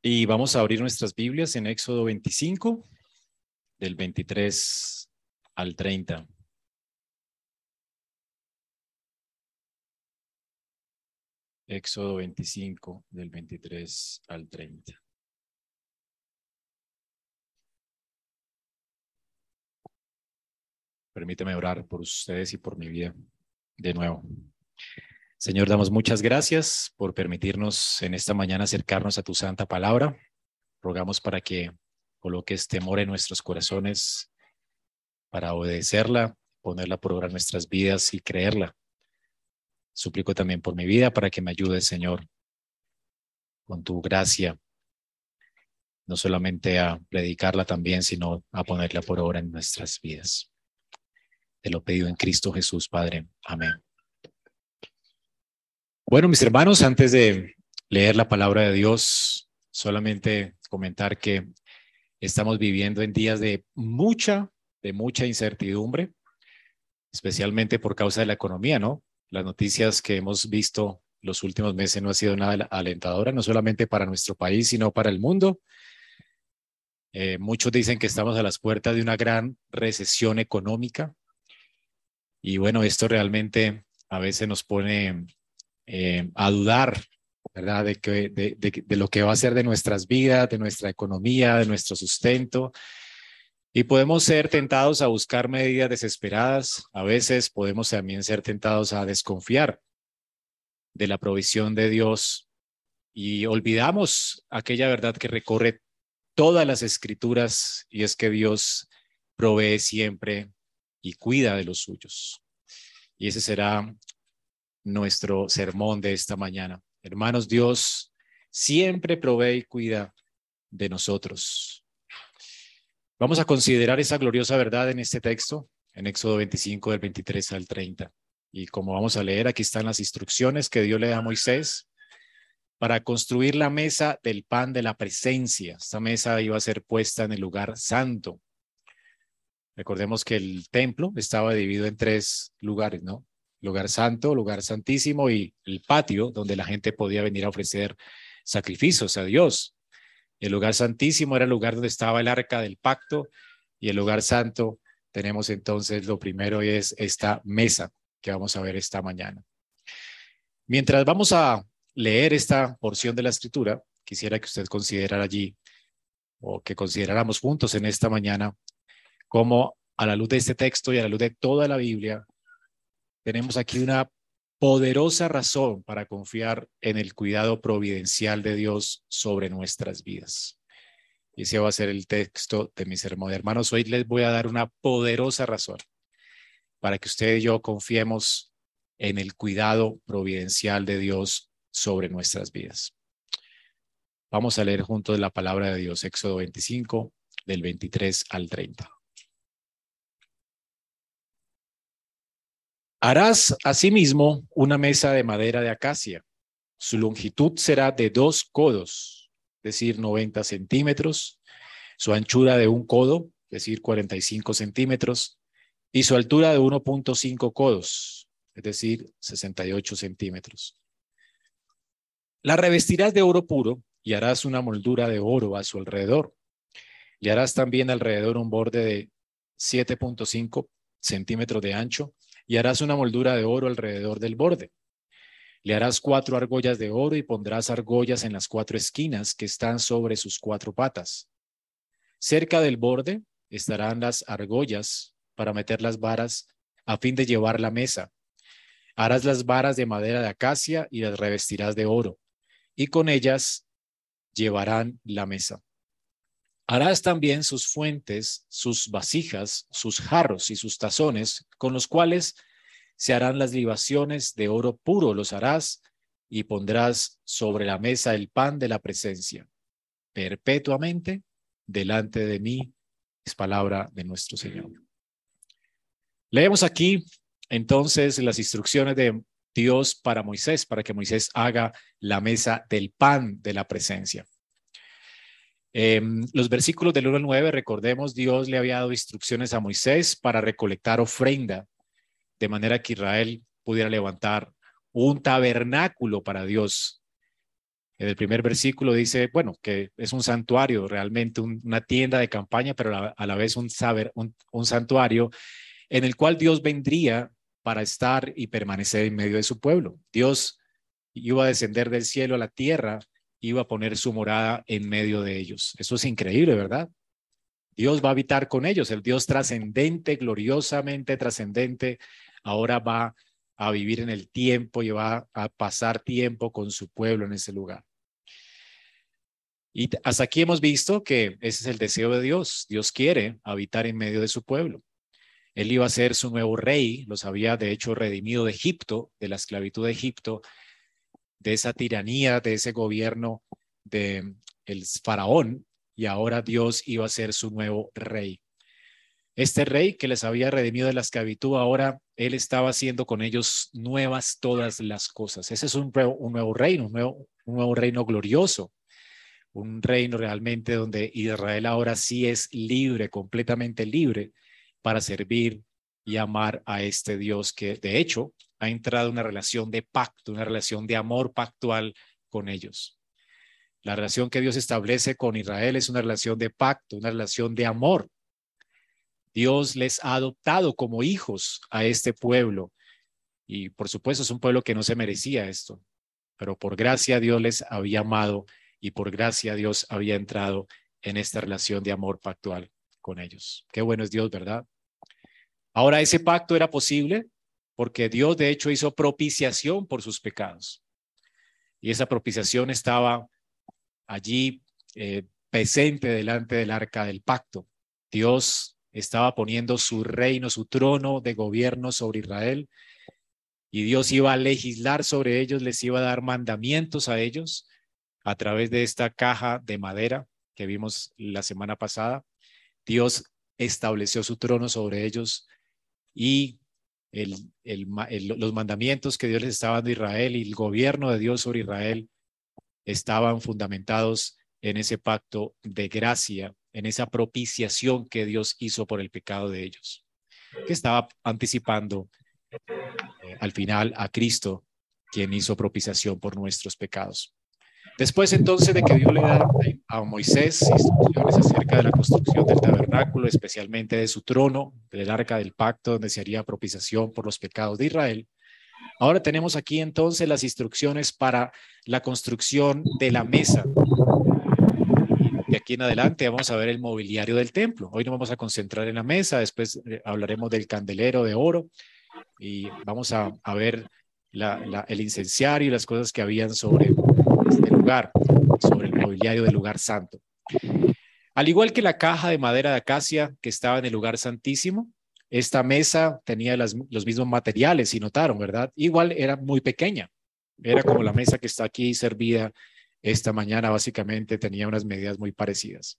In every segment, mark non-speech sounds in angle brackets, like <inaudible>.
Y vamos a abrir nuestras Biblias en Éxodo 25, del 23 al 30. Éxodo 25, del 23 al 30. Permíteme orar por ustedes y por mi vida de nuevo. Señor, damos muchas gracias por permitirnos en esta mañana acercarnos a tu santa palabra. Rogamos para que coloques temor en nuestros corazones para obedecerla, ponerla por obra en nuestras vidas y creerla. Suplico también por mi vida para que me ayudes, Señor, con tu gracia, no solamente a predicarla también, sino a ponerla por obra en nuestras vidas. Te lo pedido en Cristo Jesús, Padre. Amén. Bueno, mis hermanos, antes de leer la palabra de Dios, solamente comentar que estamos viviendo en días de mucha, de mucha incertidumbre, especialmente por causa de la economía, ¿no? Las noticias que hemos visto los últimos meses no ha sido nada alentadora, no solamente para nuestro país, sino para el mundo. Eh, muchos dicen que estamos a las puertas de una gran recesión económica. Y bueno, esto realmente a veces nos pone eh, a dudar, ¿verdad? De, de, lo que va a ser de nuestras vidas, de nuestra economía, de nuestro sustento. Y podemos ser tentados a buscar medidas desesperadas. A veces podemos también ser tentados a desconfiar de la provisión de Dios y olvidamos aquella verdad que recorre todas las escrituras y es que Dios provee siempre y cuida de los suyos. Y ese será nuestro sermón de esta mañana. Hermanos, Dios siempre provee y cuida de nosotros. Vamos a considerar esa gloriosa verdad en este texto, en Éxodo 25 del 23 al 30. Y como vamos a leer, aquí están las instrucciones que Dios le da a Moisés para construir la mesa del pan de la presencia. Esta mesa iba a ser puesta en el lugar santo. Recordemos que el templo estaba dividido en tres lugares, ¿no? Lugar santo, lugar santísimo y el patio donde la gente podía venir a ofrecer sacrificios a Dios. El lugar santísimo era el lugar donde estaba el arca del pacto y el lugar santo tenemos entonces lo primero es esta mesa que vamos a ver esta mañana. Mientras vamos a leer esta porción de la escritura, quisiera que usted considerara allí o que consideráramos juntos en esta mañana cómo a la luz de este texto y a la luz de toda la Biblia, tenemos aquí una poderosa razón para confiar en el cuidado providencial de Dios sobre nuestras vidas. Y ese va a ser el texto de mi sermón. Hermanos, hoy les voy a dar una poderosa razón para que usted y yo confiemos en el cuidado providencial de Dios sobre nuestras vidas. Vamos a leer juntos la palabra de Dios, Éxodo 25, del 23 al 30. Harás asimismo una mesa de madera de acacia. Su longitud será de dos codos, es decir, 90 centímetros, su anchura de un codo, es decir, 45 centímetros, y su altura de 1.5 codos, es decir, 68 centímetros. La revestirás de oro puro y harás una moldura de oro a su alrededor. Le harás también alrededor un borde de 7.5 centímetros de ancho y harás una moldura de oro alrededor del borde. Le harás cuatro argollas de oro y pondrás argollas en las cuatro esquinas que están sobre sus cuatro patas. Cerca del borde estarán las argollas para meter las varas a fin de llevar la mesa. Harás las varas de madera de acacia y las revestirás de oro, y con ellas llevarán la mesa. Harás también sus fuentes, sus vasijas, sus jarros y sus tazones, con los cuales se harán las libaciones de oro puro, los harás y pondrás sobre la mesa el pan de la presencia. Perpetuamente delante de mí es palabra de nuestro Señor. Leemos aquí entonces las instrucciones de Dios para Moisés, para que Moisés haga la mesa del pan de la presencia. Em, los versículos del 1 al 9, recordemos, Dios le había dado instrucciones a Moisés para recolectar ofrenda, de manera que Israel pudiera levantar un tabernáculo para Dios. En el primer versículo dice, bueno, que es un santuario, realmente una tienda de campaña, pero a la, vez un, saber, un santuario en el cual Dios vendría para estar y permanecer en medio de su pueblo. Dios iba a descender del cielo a la tierra, iba a poner su morada en medio de ellos. Eso es increíble, ¿verdad? Dios va a habitar con ellos, el Dios trascendente, gloriosamente trascendente, ahora va a vivir en el tiempo y va a pasar tiempo con su pueblo en ese lugar. Y hasta aquí hemos visto que ese es el deseo de Dios. Dios quiere habitar en medio de su pueblo. Él iba a ser su nuevo rey, los había de hecho redimido de Egipto, de la esclavitud de Egipto, de esa tiranía, de ese gobierno de el faraón, y ahora Dios iba a ser su nuevo rey. Este rey que les había redimido de la esclavitud, ahora él estaba haciendo con ellos nuevas todas las cosas. Ese es un, nuevo, reino, nuevo, un nuevo reino glorioso, un reino realmente donde Israel ahora sí es libre, completamente libre para servir y amar a este Dios que de hecho ha entrado en una relación de pacto, una relación de amor pactual con ellos. La relación que Dios establece con Israel es una relación de pacto, una relación de amor. Dios les ha adoptado como hijos a este pueblo y por supuesto es un pueblo que no se merecía esto, pero por gracia Dios les había amado y por gracia Dios había entrado en esta relación de amor pactual con ellos. Qué bueno es Dios, ¿verdad? Ahora ese pacto era posible porque Dios de hecho hizo propiciación por sus pecados. Y esa propiciación estaba allí eh, presente delante del arca del pacto. Dios estaba poniendo su reino, su trono de gobierno sobre Israel y Dios iba a legislar sobre ellos, les iba a dar mandamientos a ellos a través de esta caja de madera que vimos la semana pasada. Dios estableció su trono sobre ellos y los mandamientos que Dios les estaba dando a Israel y el gobierno de Dios sobre Israel estaban fundamentados en ese pacto de gracia, en esa propiciación que Dios hizo por el pecado de ellos, que estaba anticipando eh, al final a Cristo, quien hizo propiciación por nuestros pecados. Después entonces de que Dios le da a Moisés instrucciones acerca de la construcción del tabernáculo, especialmente de su trono, del arca del pacto, donde se haría propiciación por los pecados de Israel. Ahora tenemos aquí entonces las instrucciones para la construcción de la mesa. De aquí en adelante vamos a ver el mobiliario del templo. Hoy nos vamos a concentrar en la mesa, después eh, hablaremos del candelero de oro y vamos a, ver el incenciario y las cosas que habían sobre sobre el mobiliario del lugar santo. Al igual que la caja de madera de acacia que estaba en el lugar santísimo, esta mesa tenía los mismos materiales, si notaron, ¿verdad? Igual era muy pequeña. Era como la mesa que está aquí servida esta mañana, básicamente tenía unas medidas muy parecidas.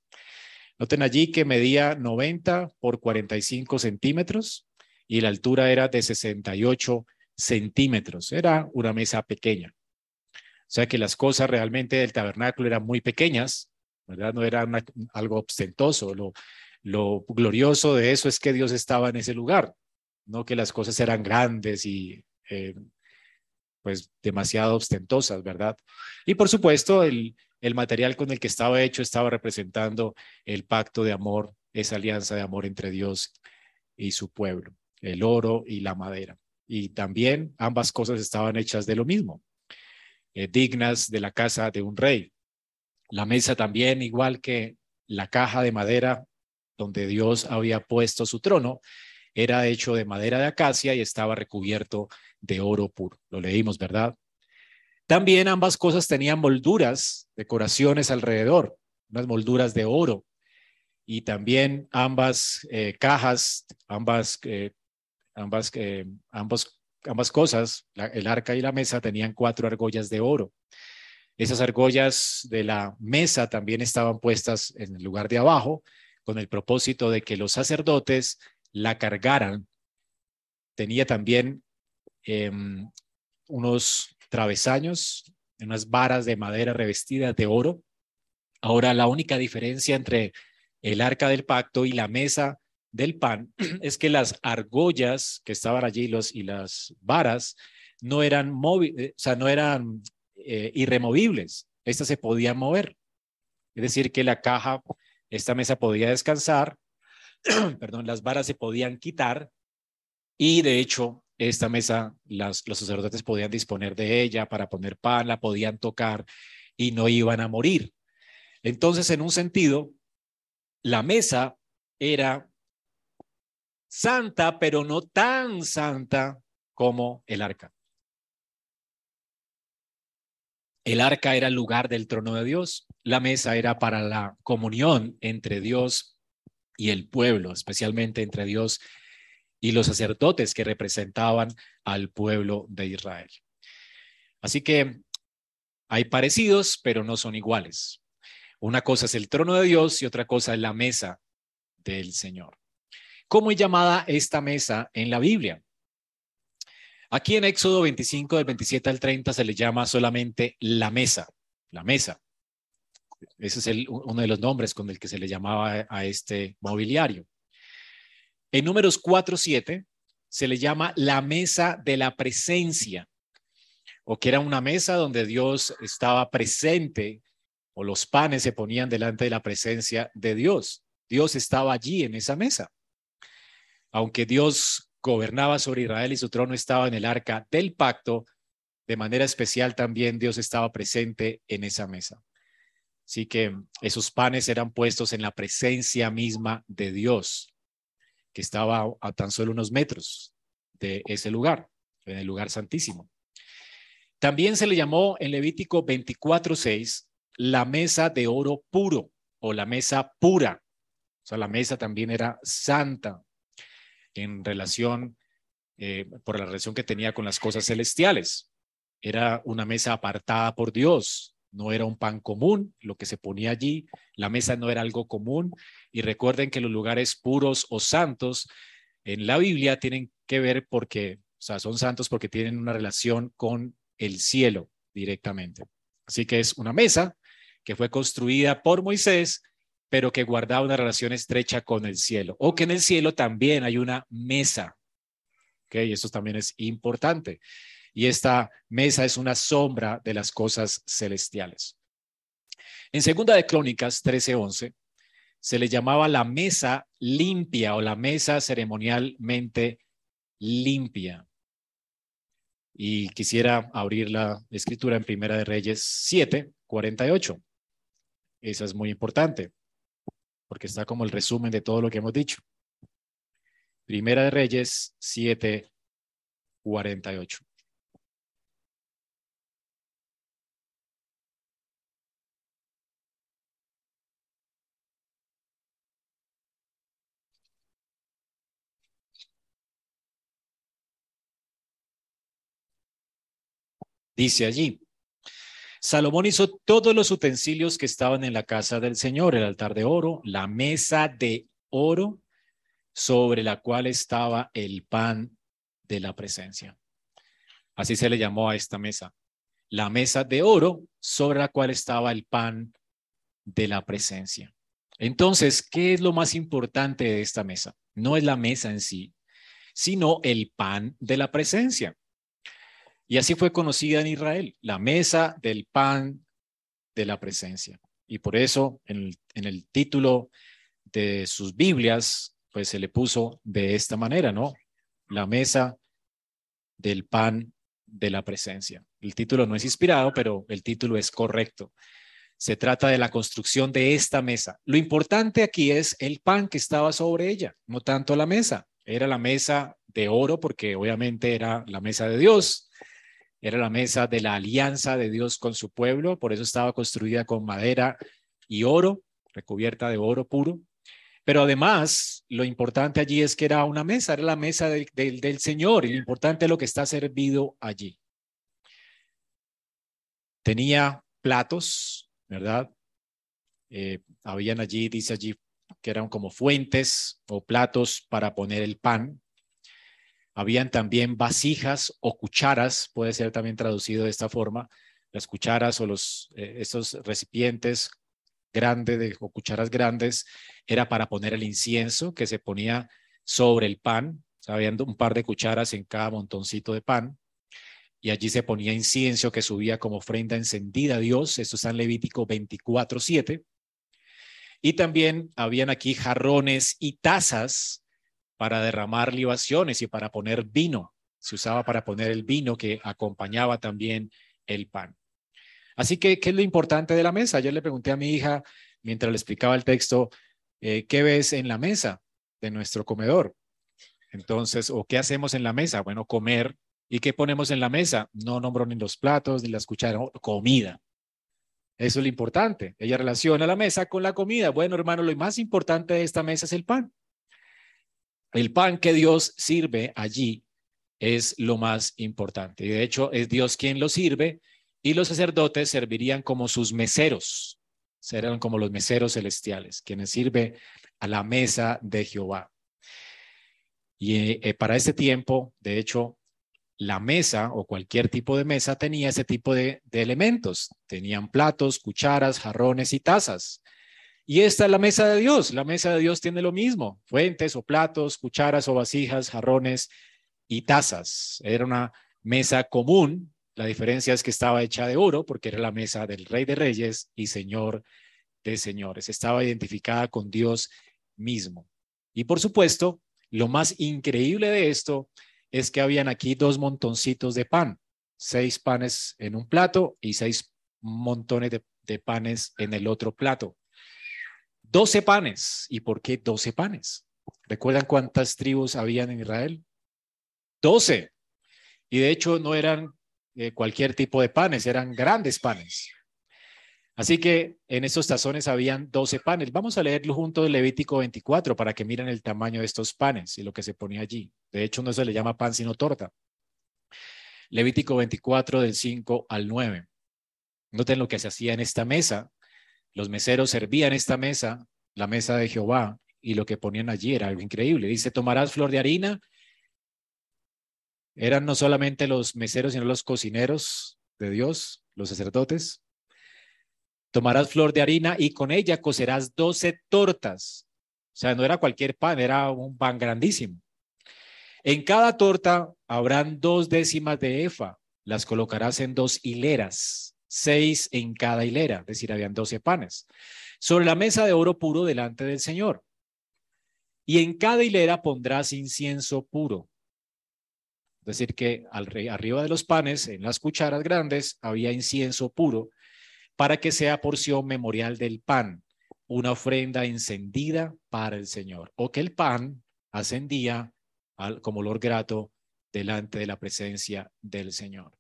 Noten allí que medía 90 por 45 centímetros y la altura era de 68 centímetros. Era una mesa pequeña. Sea que las cosas realmente del tabernáculo eran muy pequeñas, ¿verdad? No era algo ostentoso. Lo, lo glorioso de eso es que Dios estaba en ese lugar, no que las cosas eran grandes y eh, pues demasiado ostentosas, ¿verdad? Y por supuesto, el material con el que estaba hecho estaba representando el pacto de amor, esa alianza de amor entre Dios y su pueblo, el oro y la madera. Y también ambas cosas estaban hechas de lo mismo. Eh, dignas de la casa de un rey. La mesa también, igual que la caja de madera donde Dios había puesto su trono, era hecho de madera de acacia y estaba recubierto de oro puro. Lo leímos, ¿verdad? También ambas cosas tenían molduras, decoraciones alrededor, unas molduras de oro. Y también ambas eh, cajas, ambas, eh, ambas, ambos ambas cosas, el arca y la mesa, tenían cuatro argollas de oro. Esas argollas de la mesa también estaban puestas en el lugar de abajo con el propósito de que los sacerdotes la cargaran. Tenía también em, unos travesaños, unas varas de madera revestidas de oro. Ahora, la única diferencia entre el arca del pacto y la mesa del pan es que las argollas que estaban allí los, y las varas no eran móviles, o sea, no eran eh, irremovibles, estas se podían mover. Es decir, que la caja, esta mesa podía descansar, <clears throat> perdón, las varas se podían quitar y de hecho esta mesa, las, los sacerdotes podían disponer de ella para poner pan, la podían tocar y no iban a morir. Entonces, en un sentido, la mesa era santa, pero no tan santa como el arca. El arca era el lugar del trono de Dios. La mesa era para la comunión entre Dios y el pueblo, especialmente entre Dios y los sacerdotes que representaban al pueblo de Israel. Así que hay parecidos, pero no son iguales. Una cosa es el trono de Dios y otra cosa es la mesa del Señor. ¿Cómo es llamada esta mesa en la Biblia? Aquí en Éxodo 25, del 27 al 30, se le llama solamente la mesa, la mesa. Ese es uno de los nombres con el que se le llamaba a este mobiliario. En números 4, 7 se le llama la mesa de la presencia, o que era una mesa donde Dios estaba presente, o los panes se ponían delante de la presencia de Dios. Dios estaba allí en esa mesa. Aunque Dios gobernaba sobre Israel y su trono estaba en el arca del pacto, de manera especial también Dios estaba presente en esa mesa. Así que esos panes eran puestos en la presencia misma de Dios que estaba a tan solo unos metros de ese lugar, en el lugar santísimo. También se le llamó en Levítico 24:6 la mesa de oro puro o la mesa pura. O sea, la mesa también era santa en relación, eh, por la relación que tenía con las cosas celestiales. Era una mesa apartada por Dios, no era un pan común lo que se ponía allí, la mesa no era algo común y recuerden que los lugares puros o santos en la Biblia tienen que ver porque, o sea, son santos porque tienen una relación con el cielo directamente. Así que es una mesa que fue construida por Moisés, pero que guardaba una relación estrecha con el cielo, o que en el cielo también hay una mesa. Ok, eso también es importante y esta mesa es una sombra de las cosas celestiales. En segunda de Crónicas 13:11 se le llamaba la mesa limpia o la mesa ceremonialmente limpia. Y quisiera abrir la escritura en Primera de Reyes 7, 48. Esa es muy importante, porque está como el resumen de todo lo que hemos dicho. Primera de Reyes 7, 48. Dice allí, Salomón hizo todos los utensilios que estaban en la casa del Señor, el altar de oro, la mesa de oro sobre la cual estaba el pan de la presencia. Así se le llamó a esta mesa. La mesa de oro sobre la cual estaba el pan de la presencia. Entonces, ¿qué es lo más importante de esta mesa? No es la mesa en sí, sino el pan de la presencia. Y así fue conocida en Israel, la mesa del pan de la presencia. Y por eso en el, título de sus Biblias, pues se le puso de esta manera, ¿no? La mesa del pan de la presencia. El título no es inspirado, pero el título es correcto. Se trata de la construcción de esta mesa. Lo importante aquí es el pan que estaba sobre ella, no tanto la mesa. Era la mesa de oro porque obviamente era la mesa de Dios, era la mesa de la alianza de Dios con su pueblo, por eso estaba construida con madera y oro, recubierta de oro puro. Pero además, lo importante allí es que era una mesa, era la mesa del Señor y lo importante es lo que está servido allí. Tenía platos, ¿verdad? Eh, habían allí, dice allí, que eran como fuentes o platos para poner el pan, habían también vasijas o cucharas, puede ser también traducido de esta forma, las cucharas o los, eh, estos recipientes grandes de, o cucharas grandes era para poner el incienso que se ponía sobre el pan, o un par de cucharas en cada montoncito de pan. y allí se ponía incienso que subía como ofrenda encendida a Dios. Esto está en Levítico 24, 7. Y también habían aquí jarrones y tazas para derramar libaciones y para poner vino. Se usaba para poner el vino que acompañaba también el pan. Así que, ¿qué es lo importante de la mesa? Yo le pregunté a mi hija, mientras le explicaba el texto, eh, ¿qué ves en la mesa de nuestro comedor? Entonces, ¿o qué hacemos en la mesa? Bueno, comer. ¿Y qué ponemos en la mesa? No nombro ni los platos ni las cucharas, comida. Eso es lo importante. Ella relaciona la mesa con la comida. Bueno, hermano, lo más importante de esta mesa es el pan. El pan que Dios sirve allí es lo más importante. Y de hecho, es Dios quien lo sirve y los sacerdotes servirían como sus meseros. Serán como los meseros celestiales, quienes sirven a la mesa de Jehová. Y eh, para ese tiempo, de hecho, la mesa o cualquier tipo de mesa tenía ese tipo de, elementos. Tenían platos, cucharas, jarrones y tazas. Y esta es la mesa de Dios. La mesa de Dios tiene lo mismo. Fuentes o platos, cucharas o vasijas, jarrones y tazas. Era una mesa común. La diferencia es que estaba hecha de oro porque era la mesa del Rey de Reyes y Señor de Señores. Estaba identificada con Dios mismo. Y por supuesto, lo más increíble de esto es que habían aquí dos montoncitos de pan, seis panes en un plato y seis montones de, panes en el otro plato. Doce panes. ¿Y por qué doce panes? ¿Recuerdan cuántas tribus habían en Israel? Doce. Y de hecho no eran eh, cualquier tipo de panes, eran grandes panes. Así que en estos tazones habían 12 panes. Vamos a leerlo junto de Levítico 24 para que miren el tamaño de estos panes y lo que se ponía allí. De hecho, no se le llama pan sino torta. Levítico 24 del 5 al 9. Noten lo que se hacía en esta mesa. Los meseros servían esta mesa, la mesa de Jehová, y lo que ponían allí era algo increíble. Dice, tomarás flor de harina. Eran no solamente los meseros, sino los cocineros de Dios, los sacerdotes. Tomarás flor de harina y con ella cocerás doce tortas. O sea, no era cualquier pan, era un pan grandísimo. En cada torta habrán dos décimas de efa. Las colocarás en dos hileras, seis en cada hilera, es decir, habían doce panes. Sobre la mesa de oro puro delante del Señor. Y en cada hilera pondrás incienso puro. Es decir, que arriba de los panes, en las cucharas grandes, había incienso puro para que sea porción memorial del pan, una ofrenda encendida para el Señor, o que el pan ascendía al, como olor grato delante de la presencia del Señor.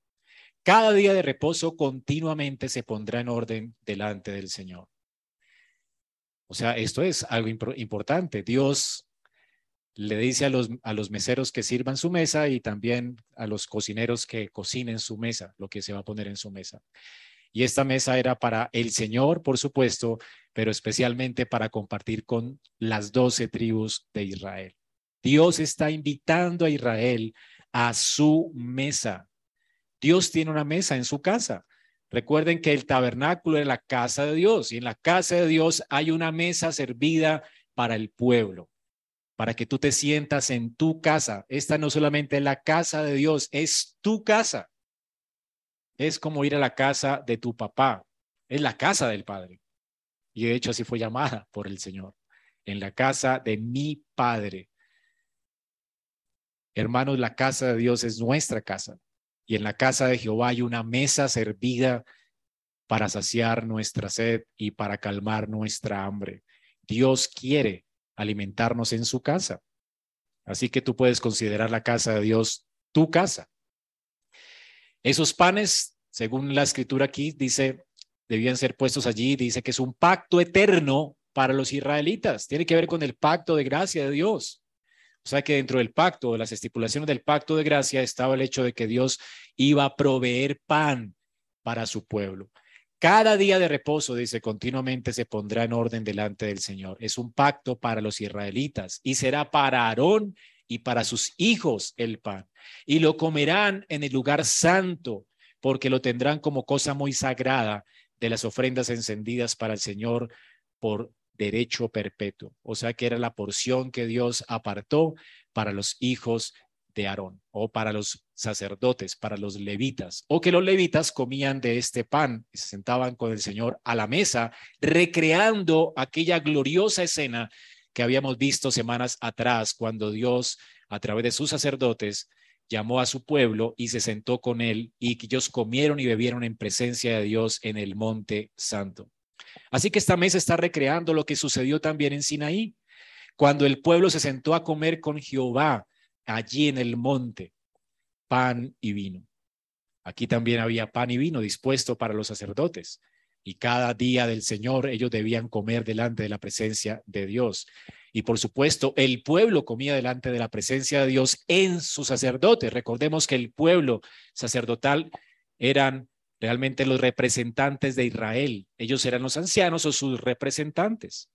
Cada día de reposo continuamente se pondrá en orden delante del Señor. O sea, esto es algo importante. Dios le dice a los, a los meseros que sirvan su mesa y también a los cocineros que cocinen su mesa, lo que se va a poner en su mesa. Y esta mesa era para el Señor, por supuesto, pero especialmente para compartir con las doce tribus de Israel. Dios está invitando a Israel a su mesa. Dios tiene una mesa en su casa. Recuerden que el tabernáculo es la casa de Dios y en la casa de Dios hay una mesa servida para el pueblo, para que tú te sientas en tu casa. Esta no solamente es la casa de Dios, es tu casa es como ir a la casa de tu papá, es la casa del Padre. Y de hecho así fue llamada por el Señor, en la casa de mi Padre. Hermanos, la casa de Dios es nuestra casa. Y en la casa de Jehová hay una mesa servida para saciar nuestra sed y para calmar nuestra hambre. Dios quiere alimentarnos en su casa. Así que tú puedes considerar la casa de Dios tu casa. Esos panes, según la escritura aquí, dice, debían ser puestos allí, dice que es un pacto eterno para los israelitas. Tiene que ver con el pacto de gracia de Dios. O sea que dentro del pacto, de las estipulaciones del pacto de gracia, estaba el hecho de que Dios iba a proveer pan para su pueblo. Cada día de reposo, dice, continuamente se pondrá en orden delante del Señor. Es un pacto para los israelitas y será para Aarón y para sus hijos el pan. Y lo comerán en el lugar santo, porque lo tendrán como cosa muy sagrada de las ofrendas encendidas para el Señor por derecho perpetuo. O sea que era la porción que Dios apartó para los hijos de Aarón o para los sacerdotes, para los levitas, o que los levitas comían de este pan y se sentaban con el Señor a la mesa, recreando aquella gloriosa escena que habíamos visto semanas atrás cuando Dios, a través de sus sacerdotes, llamó a su pueblo y se sentó con él y que ellos comieron y bebieron en presencia de Dios en el monte santo. Así que esta mesa está recreando lo que sucedió también en Sinaí, cuando el pueblo se sentó a comer con Jehová allí en el monte, pan y vino. Aquí también había pan y vino dispuesto para los sacerdotes y cada día del Señor ellos debían comer delante de la presencia de Dios. Y por supuesto, el pueblo comía delante de la presencia de Dios en sus sacerdotes. Recordemos que el pueblo sacerdotal eran realmente los representantes de Israel. Ellos eran los ancianos o sus representantes.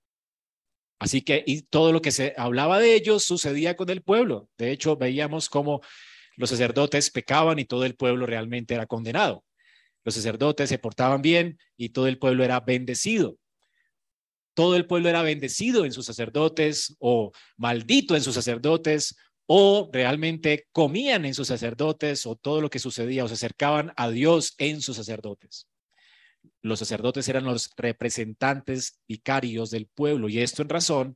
Así que y todo lo que se hablaba de ellos sucedía con el pueblo. De hecho, veíamos cómo los sacerdotes pecaban y todo el pueblo realmente era condenado. Los sacerdotes se portaban bien y todo el pueblo era bendecido. Todo el pueblo era bendecido en sus sacerdotes o maldito en sus sacerdotes o realmente comían en sus sacerdotes o todo lo que sucedía o se acercaban a Dios en sus sacerdotes los sacerdotes eran los representantes vicarios del pueblo y esto en razón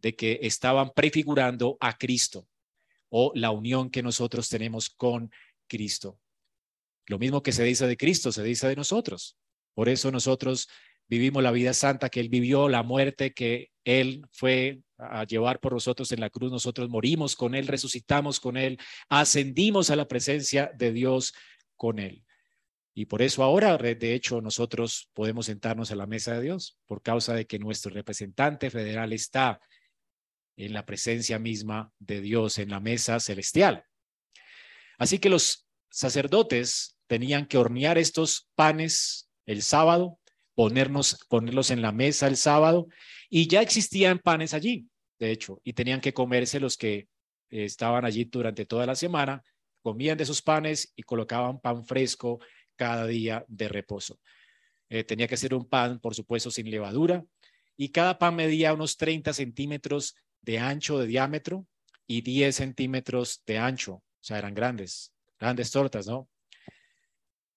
de que estaban prefigurando a Cristo o la unión que nosotros tenemos con Cristo. Lo mismo que se dice de Cristo, se dice de nosotros. Por eso nosotros vivimos la vida santa que Él vivió, la muerte que Él fue a llevar por nosotros en la cruz. Nosotros morimos con Él, resucitamos con Él, ascendimos a la presencia de Dios con Él. Y por eso ahora, de hecho, nosotros podemos sentarnos a la mesa de Dios, por causa de que nuestro representante federal está en la presencia misma de Dios, en la mesa celestial. Así que los sacerdotes tenían que hornear estos panes el sábado, ponernos, ponerlos en la mesa el sábado, y ya existían panes allí, de hecho, y tenían que comerse los que estaban allí durante toda la semana, comían de esos panes y colocaban pan fresco cada día de reposo. Eh, tenía que ser un pan, por supuesto, sin levadura, y cada pan medía unos 30 centímetros de ancho de diámetro y 10 centímetros de ancho, o sea, eran grandes, grandes tortas, ¿no?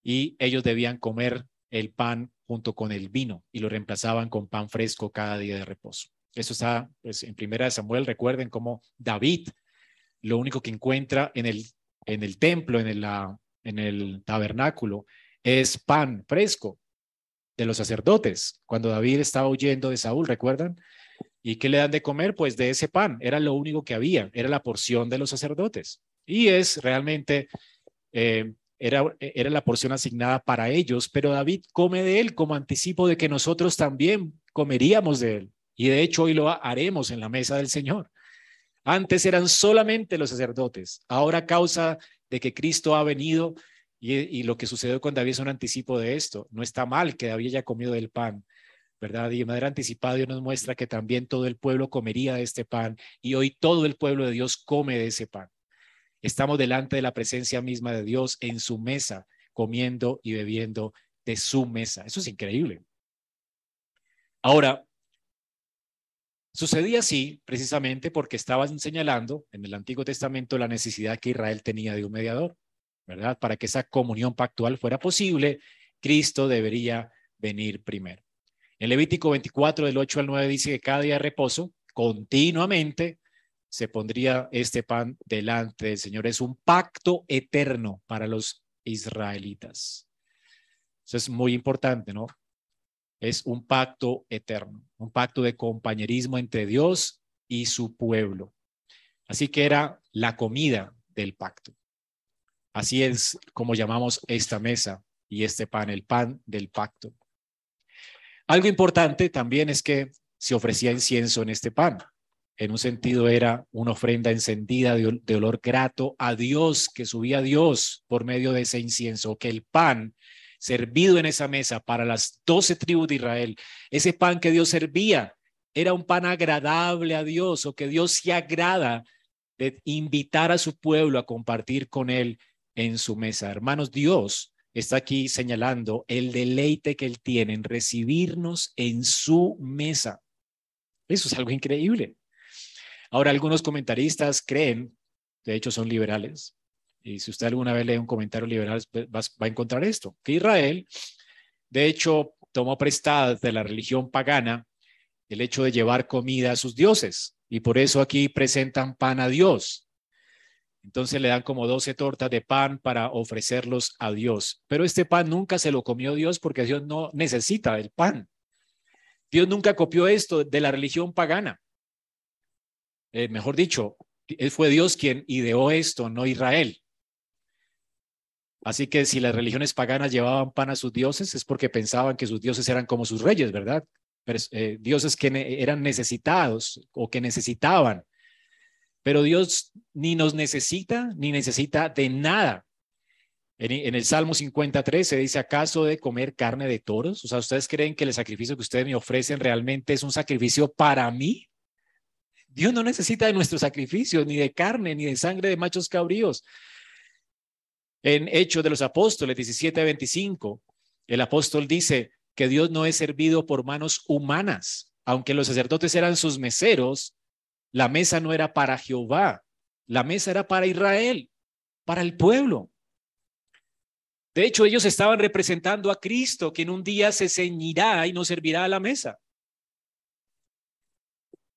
Y ellos debían comer el pan junto con el vino y lo reemplazaban con pan fresco cada día de reposo. Eso está pues, en Primera de Samuel. Recuerden cómo David lo único que encuentra en el, en el templo, en la, en el tabernáculo es pan fresco de los sacerdotes. Cuando David estaba huyendo de Saúl, ¿recuerdan? ¿Y qué le dan de comer? Pues de ese pan. Era lo único que había, era la porción de los sacerdotes. Y es realmente, eh, era, era la porción asignada para ellos, pero David come de él como anticipo de que nosotros también comeríamos de él. Y de hecho hoy lo haremos en la mesa del Señor. Antes eran solamente los sacerdotes. Ahora a causa de que Cristo ha venido y, lo que sucedió con David es un anticipo de esto. No está mal que David haya comido del pan, ¿verdad? Y de manera anticipada Dios nos muestra que también todo el pueblo comería de este pan y hoy todo el pueblo de Dios come de ese pan. Estamos delante de la presencia misma de Dios en su mesa, comiendo y bebiendo de su mesa. Eso es increíble. Ahora, Sucedía así precisamente porque estaban señalando en el Antiguo Testamento la necesidad que Israel tenía de un mediador, ¿verdad? Para que esa comunión pactual fuera posible, Cristo debería venir primero. En Levítico 24, del 8 al 9, dice que cada día de reposo, continuamente, se pondría este pan delante del Señor. Es un pacto eterno para los israelitas. Eso es muy importante, ¿no? es un pacto eterno, un pacto de compañerismo entre Dios y su pueblo. Así que era la comida del pacto. Así es como llamamos esta mesa y este pan, el pan del pacto. Algo importante también es que se ofrecía incienso en este pan. En un sentido era una ofrenda encendida de, olor grato a Dios, que subía a Dios por medio de ese incienso, que el pan servido en esa mesa para las doce tribus de Israel, ese pan que Dios servía era un pan agradable a Dios o que Dios se agrada de invitar a su pueblo a compartir con él en su mesa. Hermanos, Dios está aquí señalando el deleite que él tiene en recibirnos en su mesa. Eso es algo increíble. Ahora, algunos comentaristas creen de hecho son liberales. Y si usted alguna vez lee un comentario liberal, pues, va, a encontrar esto, que Israel, de hecho, tomó prestada de la religión pagana el hecho de llevar comida a sus dioses. Y por eso aquí presentan pan a Dios. Entonces le dan como 12 tortas de pan para ofrecerlos a Dios. Pero este pan nunca se lo comió Dios porque Dios no necesita el pan. Dios nunca copió esto de la religión pagana. Eh, mejor dicho, él fue Dios quien ideó esto, no Israel. Así que si las religiones paganas llevaban pan a sus dioses es porque pensaban que sus dioses eran como sus reyes, ¿verdad? Eh, dioses que eran necesitados o que necesitaban. Pero Dios ni nos necesita ni necesita de nada. En, el Salmo 53 se dice, ¿acaso de comer carne de toros? O sea, ¿ustedes creen que el sacrificio que ustedes me ofrecen realmente es un sacrificio para mí? Dios no necesita de nuestro sacrificio, ni de carne, ni de sangre de machos cabríos. En Hechos de los Apóstoles 17 25, el apóstol dice, que Dios no es servido por manos humanas. Aunque los sacerdotes eran sus meseros, la mesa no era para Jehová, la mesa era para Israel, para el pueblo. De hecho, ellos estaban representando a Cristo, quien un día se ceñirá y nos servirá a la mesa.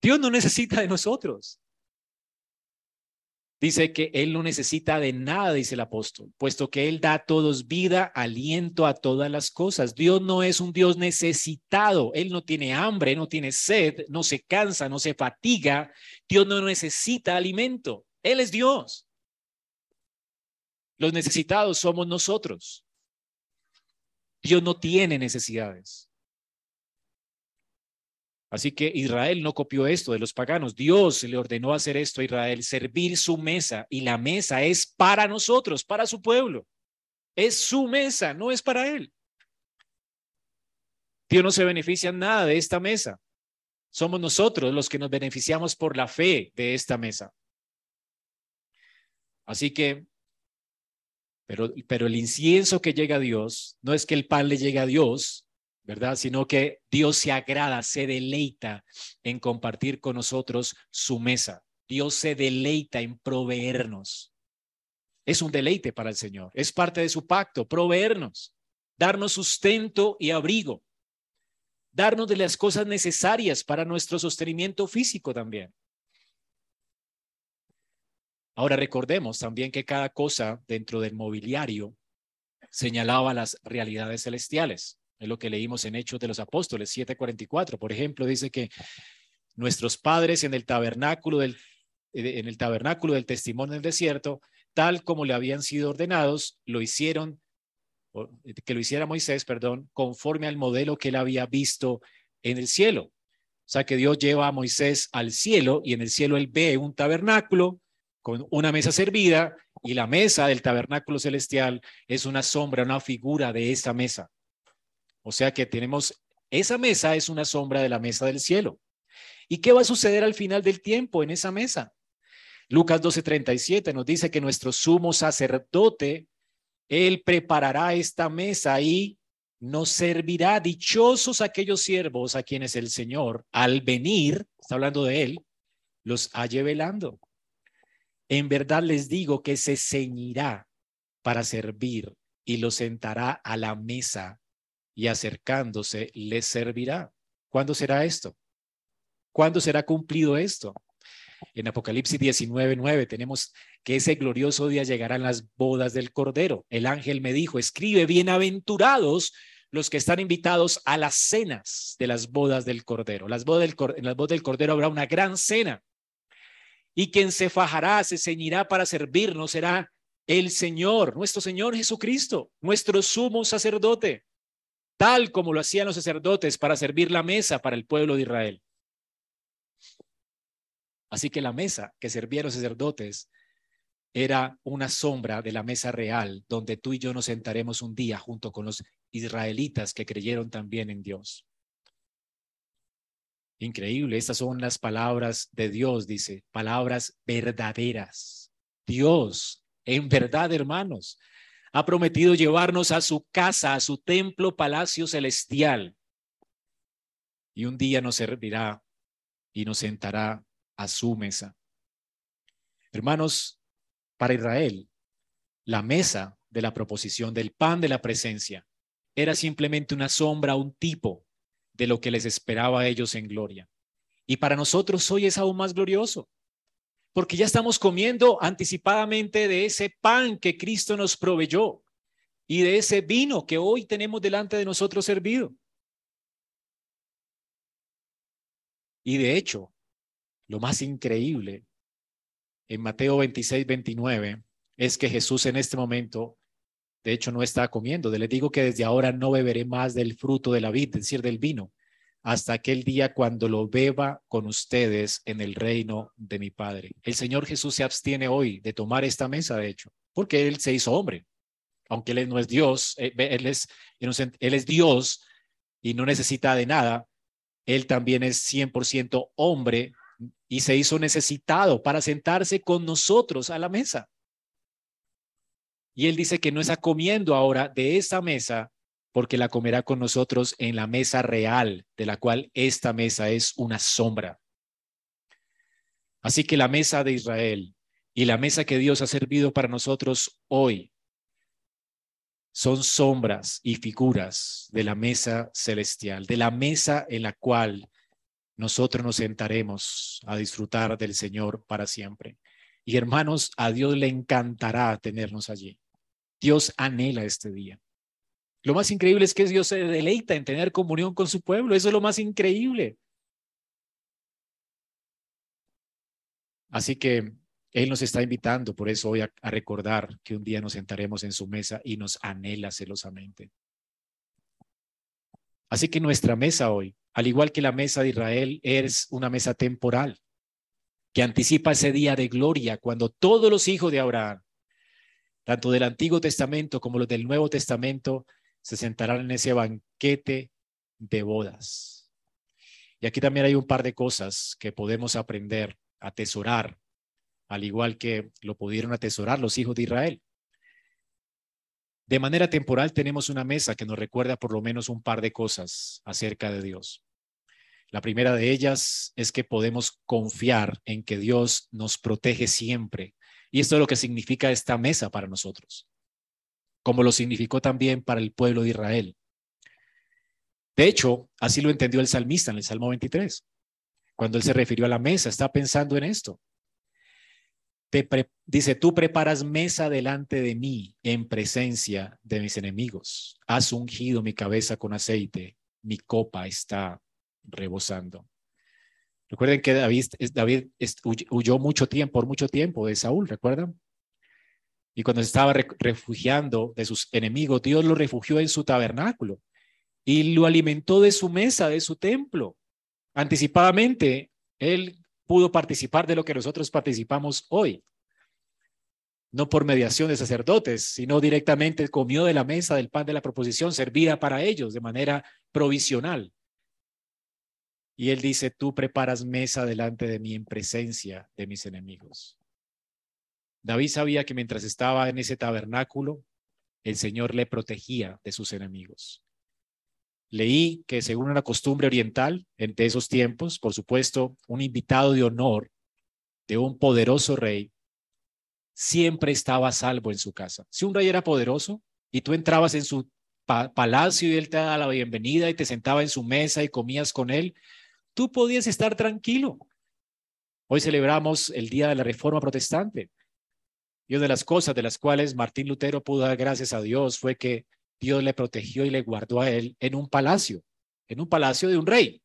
Dios no necesita de nosotros. Dice que Él no necesita de nada, dice el apóstol, puesto que Él da a todos vida, aliento a todas las cosas. Dios no es un Dios necesitado, Él no tiene hambre, no tiene sed, no se cansa, no se fatiga. Dios no necesita alimento, Él es Dios. Los necesitados somos nosotros. Dios no tiene necesidades. Así que Israel no copió esto de los paganos. Dios le ordenó hacer esto a Israel, servir su mesa. Y la mesa es para nosotros, para su pueblo. Es su mesa, no es para él. Dios no se beneficia en nada de esta mesa. Somos nosotros los que nos beneficiamos por la fe de esta mesa. Así que, pero, pero el incienso que llega a Dios, no es que el pan le llegue a Dios, ¿verdad? Sino que Dios se agrada, se deleita en compartir con nosotros su mesa. Dios se deleita en proveernos. Es un deleite para el Señor. Es parte de su pacto, proveernos, darnos sustento y abrigo, darnos de las cosas necesarias para nuestro sostenimiento físico también. Ahora recordemos también que cada cosa dentro del mobiliario señalaba las realidades celestiales. Es lo que leímos en Hechos de los Apóstoles 7:44. Por ejemplo, dice que nuestros padres en el tabernáculo del eh, en el tabernáculo del testimonio del desierto, tal como le habían sido ordenados, lo hicieron eh, que lo hiciera Moisés, perdón, conforme al modelo que él había visto en el cielo. O sea que Dios lleva a Moisés al cielo y en el cielo él ve un tabernáculo con una mesa servida y la mesa del tabernáculo celestial es una sombra, una figura de esa mesa. O sea que tenemos, esa mesa es una sombra de la mesa del cielo. ¿Y qué va a suceder al final del tiempo en esa mesa? Lucas 12:37 nos dice que nuestro sumo sacerdote, él preparará esta mesa y nos servirá. Dichosos aquellos siervos a quienes el Señor, al venir, está hablando de él, los halle velando. En verdad les digo que se ceñirá para servir y los sentará a la mesa y acercándose les servirá. ¿Cuándo será esto? ¿Cuándo será cumplido esto? En Apocalipsis 19:9 tenemos que ese glorioso día llegarán las bodas del Cordero. El ángel me dijo, escribe, bienaventurados los que están invitados a las cenas de las bodas del Cordero. Las bodas del, en las bodas del Cordero habrá una gran cena. Y quien se fajará, se ceñirá para servirnos será el Señor, nuestro Señor Jesucristo, nuestro sumo sacerdote tal como lo hacían los sacerdotes para servir la mesa para el pueblo de Israel. Así que la mesa que servían los sacerdotes era una sombra de la mesa real donde tú y yo nos sentaremos un día junto con los israelitas que creyeron también en Dios. Increíble, estas son las palabras de Dios, dice, palabras verdaderas. Dios, en verdad, hermanos, ha prometido llevarnos a su casa, a su templo, palacio celestial. Y un día nos servirá y nos sentará a su mesa. Hermanos, para Israel, la mesa de la proposición del pan de la presencia era simplemente una sombra, un tipo de lo que les esperaba a ellos en gloria. Y para nosotros hoy es aún más glorioso, porque ya estamos comiendo anticipadamente de ese pan que Cristo nos proveyó y de ese vino que hoy tenemos delante de nosotros servido. Y de hecho, lo más increíble en Mateo 26, 29 es que Jesús en este momento, de hecho, no está comiendo. Les digo que desde ahora no beberé más del fruto de la vid, es decir, del vino, hasta aquel día cuando lo beba con ustedes en el reino de mi Padre. El Señor Jesús se abstiene hoy de tomar esta mesa, de hecho, porque Él se hizo hombre. Aunque Él no es Dios, eh, Él es, él es Dios y no necesita de nada, Él también es 100% hombre y se hizo necesitado para sentarse con nosotros a la mesa. Y él dice que no está comiendo ahora de esa mesa porque la comerá con nosotros en la mesa real, de la cual esta mesa es una sombra. Así que la mesa de Israel y la mesa que Dios ha servido para nosotros hoy son sombras y figuras de la mesa celestial, de la mesa en la cual nosotros nos sentaremos a disfrutar del Señor para siempre. Y hermanos, a Dios le encantará tenernos allí. Dios anhela este día. Lo más increíble es que Dios se deleita en tener comunión con su pueblo. Eso es lo más increíble. Así que Él nos está invitando, por eso hoy a, recordar que un día nos sentaremos en su mesa y nos anhela celosamente. Así que nuestra mesa hoy al igual que la mesa de Israel, es una mesa temporal que anticipa ese día de gloria cuando todos los hijos de Abraham, tanto del Antiguo Testamento como los del Nuevo Testamento, se sentarán en ese banquete de bodas. Y aquí también hay un par de cosas que podemos aprender, atesorar, al igual que lo pudieron atesorar los hijos de Israel. De manera temporal tenemos una mesa que nos recuerda por lo menos un par de cosas acerca de Dios. La primera de ellas es que podemos confiar en que Dios nos protege siempre. Y esto es lo que significa esta mesa para nosotros, como lo significó también para el pueblo de Israel. De hecho, así lo entendió el salmista en el Salmo 23. Cuando él se refirió a la mesa, está pensando en esto. dice, tú preparas mesa delante de mí en presencia de mis enemigos. Has ungido mi cabeza con aceite, mi copa está rebosando. Recuerden que David, David huyó mucho tiempo, por mucho tiempo de Saúl, ¿recuerdan? Y cuando estaba refugiando de sus enemigos, Dios lo refugió en su tabernáculo y lo alimentó de su mesa, de su templo. Anticipadamente, él pudo participar de lo que nosotros participamos hoy. No por mediación de sacerdotes, sino directamente comió de la mesa del pan de la proposición servida para ellos de manera provisional. Y él dice, tú preparas mesa delante de mí en presencia de mis enemigos. David sabía que mientras estaba en ese tabernáculo, el Señor le protegía de sus enemigos. Leí que según una costumbre oriental, entre esos tiempos, por supuesto, un invitado de honor de un poderoso rey siempre estaba salvo en su casa. Si un rey era poderoso y tú entrabas en su palacio y él te daba la bienvenida y te sentaba en su mesa y comías con él, tú podías estar tranquilo. Hoy celebramos el Día de la Reforma Protestante. Y una de las cosas de las cuales Martín Lutero pudo dar gracias a Dios fue que Dios le protegió y le guardó a él en un palacio, en un palacio de un rey.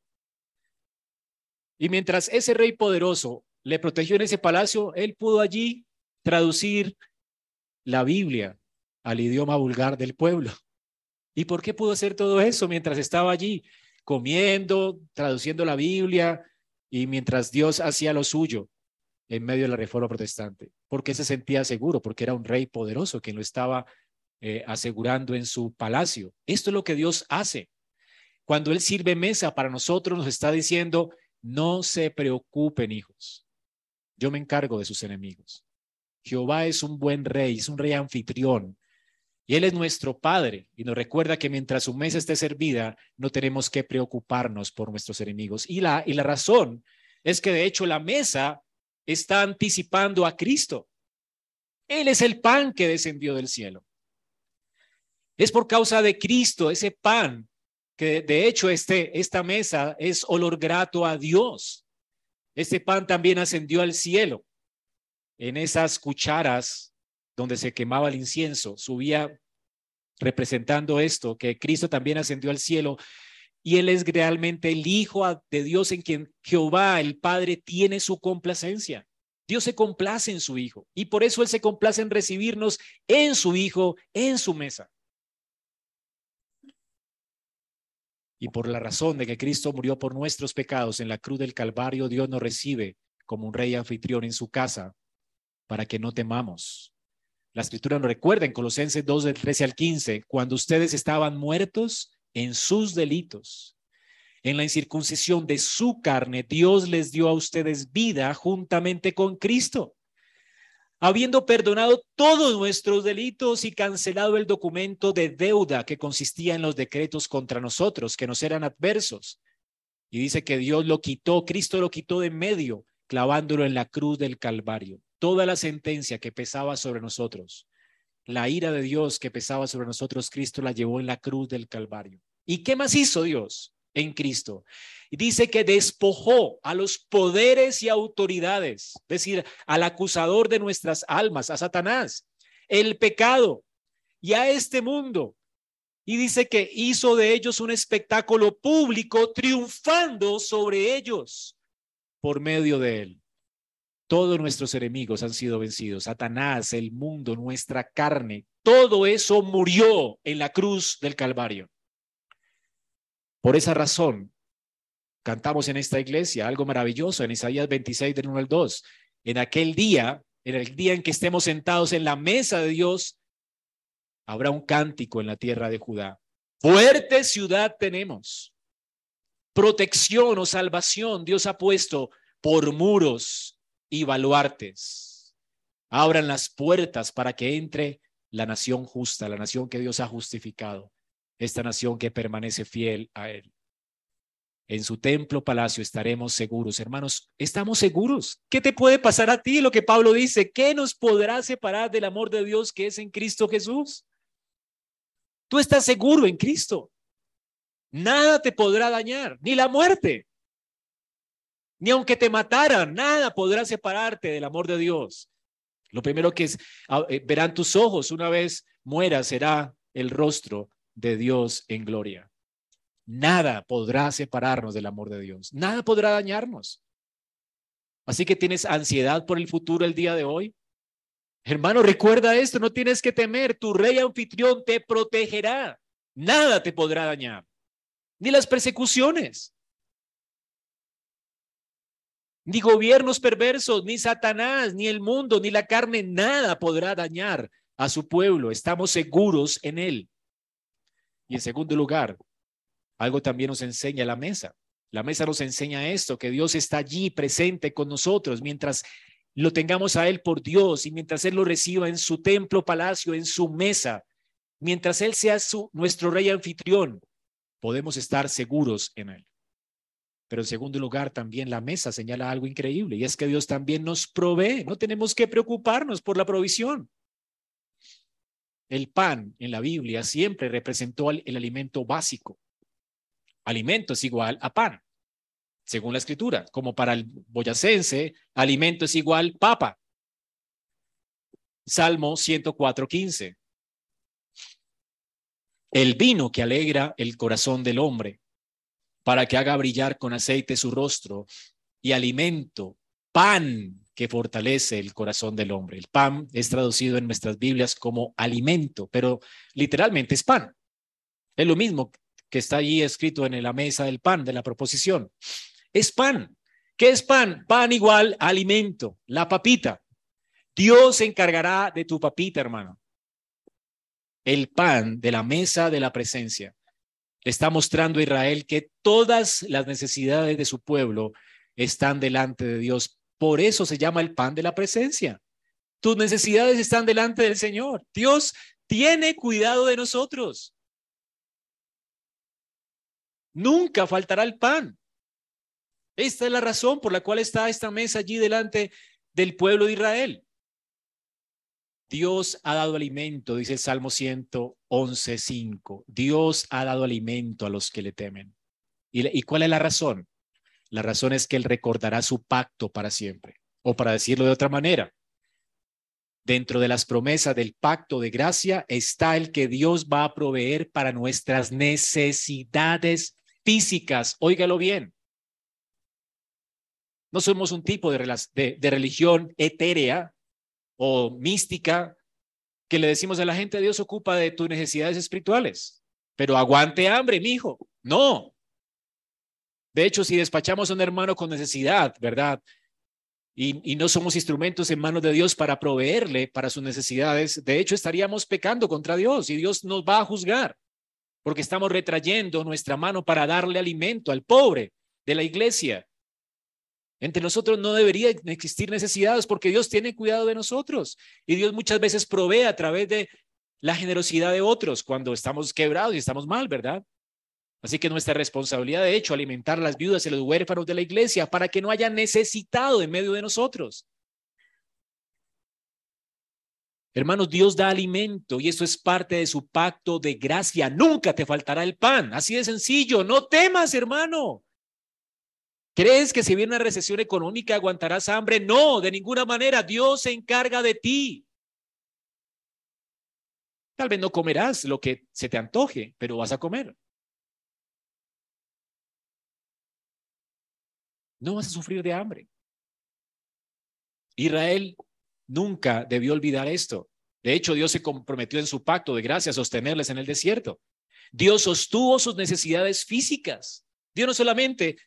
Y mientras ese rey poderoso le protegió en ese palacio, él pudo allí traducir la Biblia al idioma vulgar del pueblo. ¿Y por qué pudo hacer todo eso mientras estaba allí? comiendo, traduciendo la Biblia y mientras Dios hacía lo suyo en medio de la reforma protestante, porque se sentía seguro, porque era un rey poderoso que lo estaba eh, asegurando en su palacio. Esto es lo que Dios hace. Cuando Él sirve mesa para nosotros, nos está diciendo, no se preocupen, hijos. Yo me encargo de sus enemigos. Jehová es un buen rey, es un rey anfitrión. Y Él es nuestro Padre y nos recuerda que mientras su mesa esté servida, no tenemos que preocuparnos por nuestros enemigos. Y la, y la razón es que de hecho la mesa está anticipando a Cristo. Él es el pan que descendió del cielo. Es por causa de Cristo, ese pan, que de hecho este, esta mesa es olor grato a Dios. Este pan también ascendió al cielo. En esas cucharas donde se quemaba el incienso, subía representando esto, que Cristo también ascendió al cielo y Él es realmente el Hijo de Dios en quien Jehová, el Padre, tiene su complacencia. Dios se complace en su Hijo y por eso Él se complace en recibirnos en su Hijo, en su mesa. Y por la razón de que Cristo murió por nuestros pecados en la cruz del Calvario, Dios nos recibe como un rey anfitrión en su casa para que no temamos. La escritura nos recuerda en Colosenses 2 del 13 al 15, cuando ustedes estaban muertos en sus delitos, en la incircuncisión de su carne, Dios les dio a ustedes vida juntamente con Cristo, habiendo perdonado todos nuestros delitos y cancelado el documento de deuda que consistía en los decretos contra nosotros, que nos eran adversos. Y dice que Dios lo quitó, Cristo lo quitó de medio, clavándolo en la cruz del Calvario. Toda la sentencia que pesaba sobre nosotros la ira de Dios que pesaba sobre nosotros, Cristo la llevó en la cruz del Calvario. ¿Y qué más hizo Dios en Cristo? Dice que despojó a los poderes y autoridades, es decir, al acusador de nuestras almas, a Satanás, el pecado y a este mundo. Y dice que hizo de ellos un espectáculo público, triunfando sobre ellos por medio de él. Todos nuestros enemigos han sido vencidos. Satanás, el mundo, nuestra carne, todo eso murió en la cruz del Calvario. Por esa razón, cantamos en esta iglesia algo maravilloso en Isaías 26 del 1 al 2. En aquel día, en el día en que estemos sentados en la mesa de Dios, habrá un cántico en la tierra de Judá. Fuerte ciudad tenemos. Protección o salvación Dios ha puesto por muros y baluartes. Abran las puertas para que entre la nación justa, la nación que Dios ha justificado, esta nación que permanece fiel a Él. En su templo, palacio, estaremos seguros. Hermanos, estamos seguros. ¿Qué te puede pasar a ti? Lo que Pablo dice, ¿qué nos podrá separar del amor de Dios que es en Cristo Jesús? Tú estás seguro en Cristo. Nada te podrá dañar, ni la muerte, ni aunque te mataran, nada podrá separarte del amor de Dios. Lo primero que es, ah, eh, verán tus ojos una vez muera será el rostro de Dios en gloria. Nada podrá separarnos del amor de Dios. Nada podrá dañarnos. Así que tienes ansiedad por el futuro el día de hoy. Hermano, recuerda esto, no tienes que temer, tu rey anfitrión te protegerá. Nada te podrá dañar, ni las persecuciones, ni gobiernos perversos, ni Satanás, ni el mundo, ni la carne, nada podrá dañar a su pueblo. Estamos seguros en él. Y en segundo lugar, algo también nos enseña la mesa. La mesa nos enseña esto, que Dios está allí presente con nosotros mientras lo tengamos a Él por Dios y mientras Él lo reciba en su templo, palacio, en su mesa, mientras Él sea su, nuestro rey anfitrión, podemos estar seguros en Él. Pero en segundo lugar, también la mesa señala algo increíble y es que Dios también nos provee. No tenemos que preocuparnos por la provisión. El pan en la Biblia siempre representó el, alimento básico. Alimento es igual a pan, según la escritura. Como para el boyacense, alimento es igual papa. Salmo 104.15. El vino que alegra el corazón del hombre para que haga brillar con aceite su rostro y alimento, pan que fortalece el corazón del hombre. El pan es traducido en nuestras Biblias como alimento, pero literalmente es pan. Es lo mismo que está allí escrito en la mesa del pan de la proposición. Es pan. ¿Qué es pan? Pan igual alimento, la papita. Dios se encargará de tu papita, hermano. El pan de la mesa de la presencia está mostrando a Israel que todas las necesidades de su pueblo están delante de Dios. Por eso se llama el pan de la presencia. Tus necesidades están delante del Señor. Dios tiene cuidado de nosotros. Nunca faltará el pan. Esta es la razón por la cual está esta mesa allí delante del pueblo de Israel. Dios ha dado alimento, dice el Salmo 111, 5. Dios ha dado alimento a los que le temen. ¿Y, ¿Y cuál es la razón? La razón es que Él recordará su pacto para siempre. O para decirlo de otra manera, dentro de las promesas del pacto de gracia está el que Dios va a proveer para nuestras necesidades físicas. Óigalo bien. No somos un tipo de, de, religión etérea o mística que le decimos a la gente, Dios ocupa de tus necesidades espirituales, pero aguante hambre, mi hijo. No. De hecho, si despachamos a un hermano con necesidad, ¿verdad? Y, y, no somos instrumentos en manos de Dios para proveerle para sus necesidades, de hecho estaríamos pecando contra Dios y Dios nos va a juzgar porque estamos retrayendo nuestra mano para darle alimento al pobre de la iglesia. Entre nosotros no debería existir necesidades porque Dios tiene cuidado de nosotros y Dios muchas veces provee a través de la generosidad de otros cuando estamos quebrados y estamos mal, ¿verdad? Así que nuestra responsabilidad, de hecho, alimentar a las viudas y los huérfanos de la iglesia para que no haya necesitado en medio de nosotros. Hermanos, Dios da alimento y eso es parte de su pacto de gracia. Nunca te faltará el pan. Así de sencillo. No temas, hermano. ¿Crees que si viene una recesión económica aguantarás hambre? No, de ninguna manera. Dios se encarga de ti. Tal vez no comerás lo que se te antoje, pero vas a comer. No vas a sufrir de hambre. Israel nunca debió olvidar esto. De hecho, Dios se comprometió en su pacto de gracia a sostenerles en el desierto. Dios sostuvo sus necesidades físicas. Dios no solamente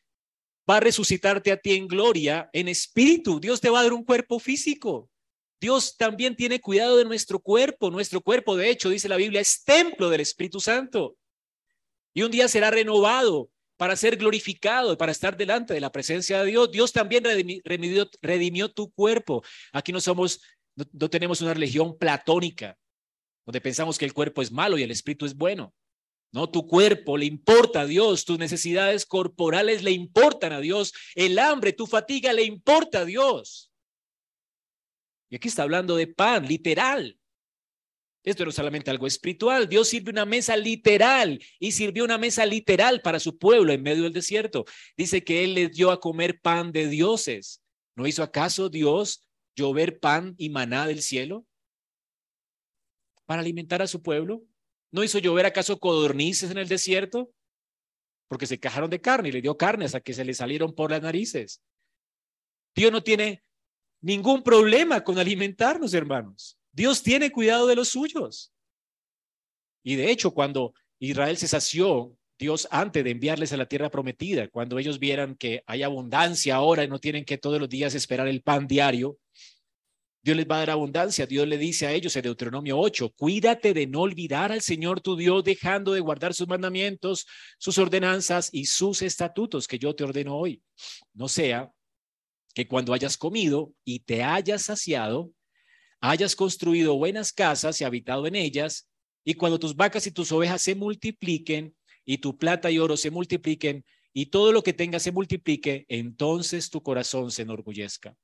va a resucitarte a ti en gloria, en espíritu. Dios te va a dar un cuerpo físico. Dios también tiene cuidado de nuestro cuerpo. Nuestro cuerpo, de hecho, dice la Biblia, es templo del Espíritu Santo. Y un día será renovado para ser glorificado, para estar delante de la presencia de Dios. Dios también redimió, tu cuerpo. Aquí no somos, no tenemos una religión platónica, donde pensamos que el cuerpo es malo y el espíritu es bueno. No, tu cuerpo le importa a Dios, tus necesidades corporales le importan a Dios, el hambre, tu fatiga le importa a Dios. Y aquí está hablando de pan, literal. Esto no es solamente algo espiritual. Dios sirve una mesa literal y sirvió una mesa literal para su pueblo en medio del desierto. Dice que Él les dio a comer pan de dioses. ¿No hizo acaso Dios llover pan y maná del cielo para alimentar a su pueblo? ¿No hizo llover acaso codornices en el desierto? Porque se cajaron de carne y le dio carne hasta que se le salieron por las narices. Dios no tiene ningún problema con alimentarnos, hermanos. Dios tiene cuidado de los suyos. Y de hecho, cuando Israel se sació, Dios antes de enviarles a la tierra prometida, cuando ellos vieran que hay abundancia ahora y no tienen que todos los días esperar el pan diario, Dios les va a dar abundancia. Dios le dice a ellos en Deuteronomio 8, cuídate de no olvidar al Señor tu Dios, dejando de guardar sus mandamientos, sus ordenanzas y sus estatutos que yo te ordeno hoy. No sea que cuando hayas comido y te hayas saciado, hayas construido buenas casas y habitado en ellas, y cuando tus vacas y tus ovejas se multipliquen, y tu plata y oro se multipliquen, y todo lo que tengas se multiplique, entonces tu corazón se enorgullezca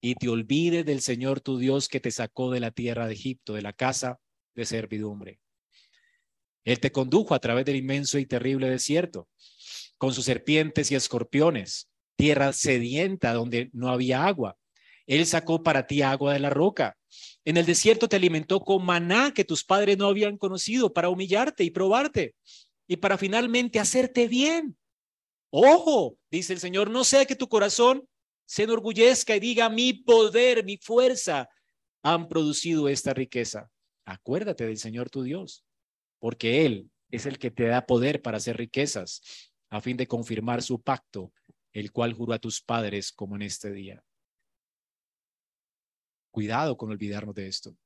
y te olvides del Señor tu Dios que te sacó de la tierra de Egipto, de la casa de servidumbre. Él te condujo a través del inmenso y terrible desierto, con sus serpientes y escorpiones, tierra sedienta donde no había agua. Él sacó para ti agua de la roca. En el desierto te alimentó con maná que tus padres no habían conocido para humillarte y probarte y para finalmente hacerte bien. Ojo, dice el Señor, no sea que tu corazón se enorgullezca y diga, mi poder, mi fuerza han producido esta riqueza. Acuérdate del Señor tu Dios, porque Él es el que te da poder para hacer riquezas, a fin de confirmar su pacto, el cual juró a tus padres como en este día. Cuidado con olvidarnos de esto.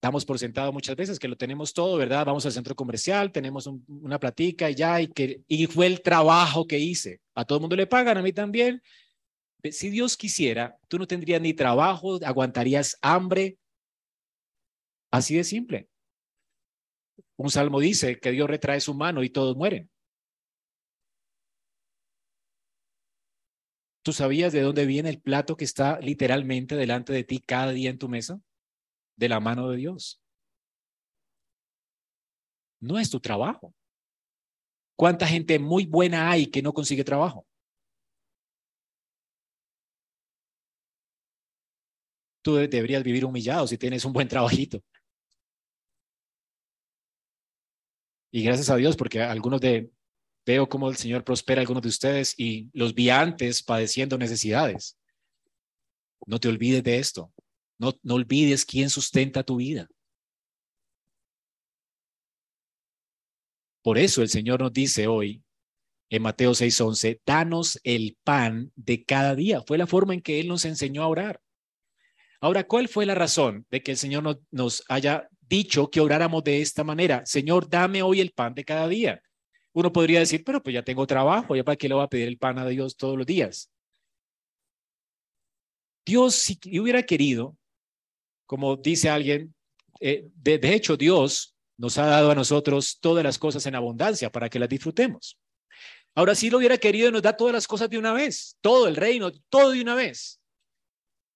Damos por sentado muchas veces que lo tenemos todo, ¿verdad? Vamos al centro comercial, tenemos una platica y ya, y, que, y fue el trabajo que hice. A todo el mundo le pagan, a mí también, si Dios quisiera, tú no tendrías ni trabajo, aguantarías hambre. Así de simple. Un salmo dice que Dios retrae su mano y todos mueren. ¿Tú sabías de dónde viene el plato que está literalmente delante de ti cada día en tu mesa? de la mano de Dios. No es tu trabajo. ¿Cuánta gente muy buena hay que no consigue trabajo? Tú deberías vivir humillado si tienes un buen trabajito. Y gracias a Dios, porque algunos de, veo cómo el Señor prospera a algunos de ustedes y los vi antes padeciendo necesidades. No te olvides de esto. No, no olvides quién sustenta tu vida. Por eso el Señor nos dice hoy en Mateo 6:11, danos el pan de cada día. Fue la forma en que Él nos enseñó a orar. Ahora, ¿cuál fue la razón de que el Señor nos, haya dicho que oráramos de esta manera? Señor, dame hoy el pan de cada día. Uno podría decir, pero pues ya tengo trabajo, ya para qué le voy a pedir el pan a Dios todos los días. Dios, si hubiera querido, como dice alguien, eh, de, hecho Dios nos ha dado a nosotros todas las cosas en abundancia para que las disfrutemos. Ahora, si lo hubiera querido, nos da todas las cosas de una vez, todo el reino, todo de una vez.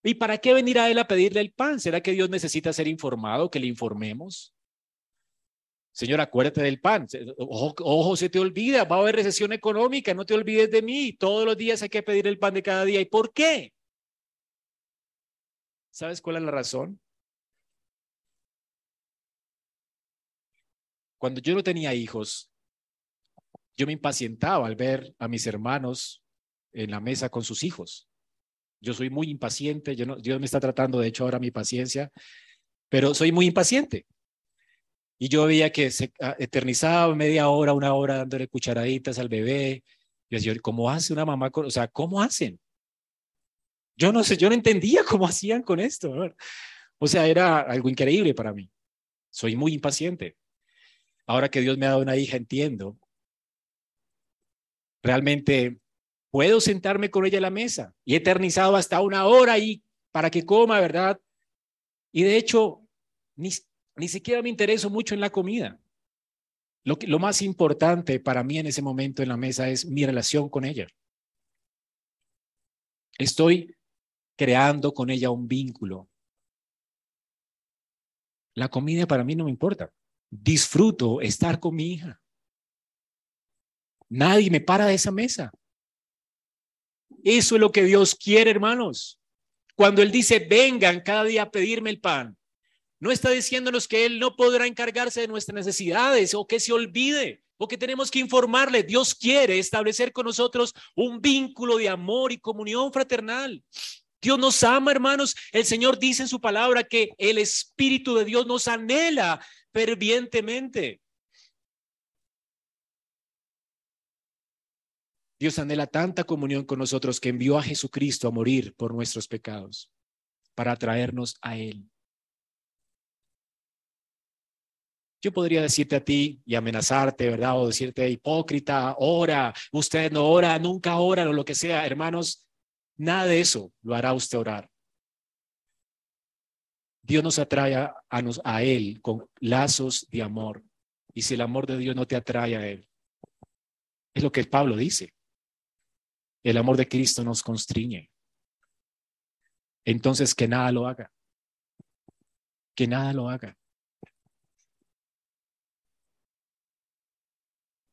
¿Y para qué venir a él a pedirle el pan? ¿Será que Dios necesita ser informado, que le informemos? Señor, acuérdate del pan. Ojo, se te olvida, va a haber recesión económica, no te olvides de mí. Todos los días hay que pedir el pan de cada día. ¿Y por qué? ¿Sabes cuál es la razón? Cuando yo no tenía hijos, yo me impacientaba al ver a mis hermanos en la mesa con sus hijos. Yo soy muy impaciente, yo no, Dios me está tratando, de hecho, ahora mi paciencia, pero soy muy impaciente. Y yo veía que se ah, eternizaba media hora, una hora dándole cucharaditas al bebé. Yo decía, ¿cómo hace una mamá? O sea, ¿cómo hacen? Yo no sé, yo no entendía cómo hacían con esto. O sea, era algo increíble para mí. Soy muy impaciente. Ahora que Dios me ha dado una hija, entiendo. Realmente puedo sentarme con ella a la mesa y eternizado hasta una hora ahí para que coma, ¿verdad? Y de hecho, ni, ni siquiera me intereso mucho en la comida. Lo más importante para mí en ese momento en la mesa es mi relación con ella. Estoy creando con ella un vínculo. La comida para mí no me importa. Disfruto estar con mi hija. Nadie me para de esa mesa. Eso es lo que Dios quiere, hermanos. Cuando Él dice, vengan cada día a pedirme el pan, no está diciéndonos que Él no podrá encargarse de nuestras necesidades o que se olvide o que tenemos que informarle. Dios quiere establecer con nosotros un vínculo de amor y comunión fraternal. Dios nos ama, hermanos. El Señor dice en su palabra que el Espíritu de Dios nos anhela fervientemente. Dios anhela tanta comunión con nosotros que envió a Jesucristo a morir por nuestros pecados para atraernos a Él. Yo podría decirte a ti y amenazarte, ¿verdad? O decirte hipócrita, ora, usted no ora, nunca ora o lo que sea. Hermanos, nada de eso lo hará usted orar. Dios nos atrae a, a Él con lazos de amor. Y si el amor de Dios no te atrae a Él, es lo que Pablo dice. El amor de Cristo nos constriñe. Entonces, que nada lo haga. Que nada lo haga.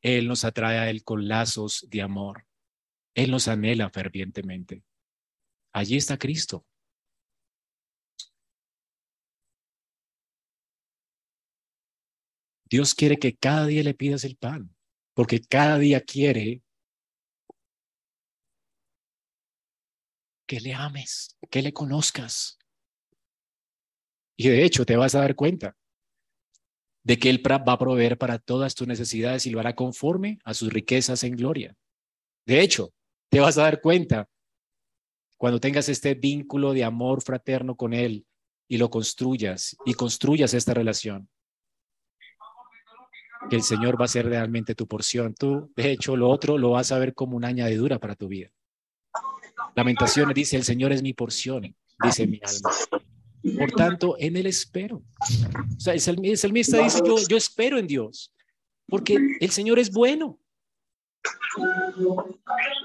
Él nos atrae a Él con lazos de amor. Él nos anhela fervientemente. Allí está Cristo. Dios quiere que cada día le pidas el pan, porque cada día quiere que le ames, que le conozcas. Y de hecho te vas a dar cuenta de que Él va a proveer para todas tus necesidades y lo hará conforme a sus riquezas en gloria. De hecho, te vas a dar cuenta cuando tengas este vínculo de amor fraterno con Él y lo construyas y construyas esta relación, que el Señor va a ser realmente tu porción. Tú, de hecho, lo otro lo vas a ver como una añadidura para tu vida. Lamentaciones dice, el Señor es mi porción, dice mi alma. Por tanto, en Él espero. O sea, el salmista dice, yo, yo espero en Dios, porque el Señor es bueno.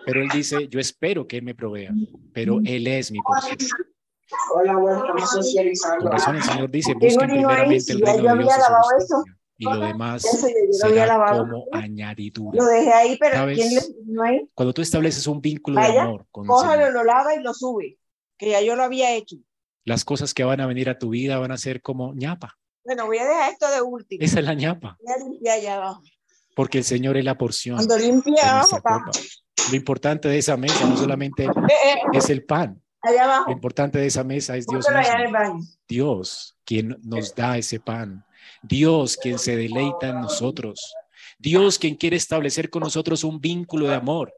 Pero Él dice, yo espero que Él me provea, pero Él es mi porción. Hola, bueno. Con razón el Señor dice, busquen primeramente el reino yo de Dios y lo demás Eso lo será como añadidura. Lo dejé ahí, pero ¿Sabes? ¿quién le puso ahí? Cuando tú estableces un vínculo de Vaya, amor con Cójalo, lo lava y lo sube. Que ya yo lo había hecho. las cosas que van a venir a tu vida van a ser como ñapa. Bueno, voy a dejar esto de último. Esa es la ñapa, Voy a limpiar allá abajo. porque el Señor es la porción Cuando de limpie abajo. Lo importante de esa mesa no solamente <laughs> Eh, eh, es el pan, allá lo abajo. importante de esa mesa es Dios mismo. Dios quien nos da ese pan. Dios quien se deleita en nosotros. Dios quien quiere establecer con nosotros un vínculo de amor.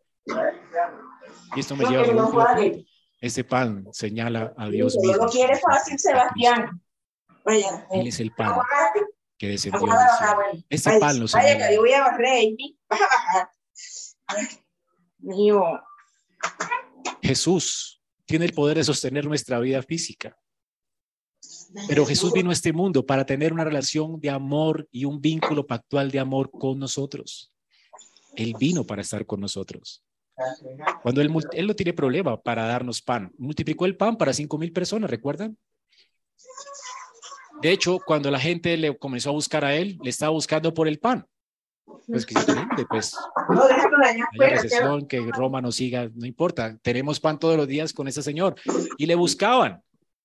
Y esto me lleva a no vale. Ese pan señala a Dios mismo. lo quiere fácil, Sebastián. Vaya. Él es el pan que descendió Vamos a del bajar, cielo. bueno. Este Vaya, pan lo Vaya, señala. que yo voy a barrer, Amy. Vas <laughs> a bajar. Ay, Mío. Jesús tiene el poder de sostener nuestra vida física. Pero Jesús vino a este mundo para tener una relación de amor y un vínculo pactual de amor con nosotros. Él vino para estar con nosotros. Cuando él, él no tiene problema para darnos pan. Multiplicó el pan para cinco mil personas, ¿recuerdan? De hecho, cuando la gente le comenzó a buscar a él, le estaba buscando por el pan. Pues que pues que- recesión, que Roma nos siga, no importa. Tenemos pan todos los días con ese señor. Y le buscaban.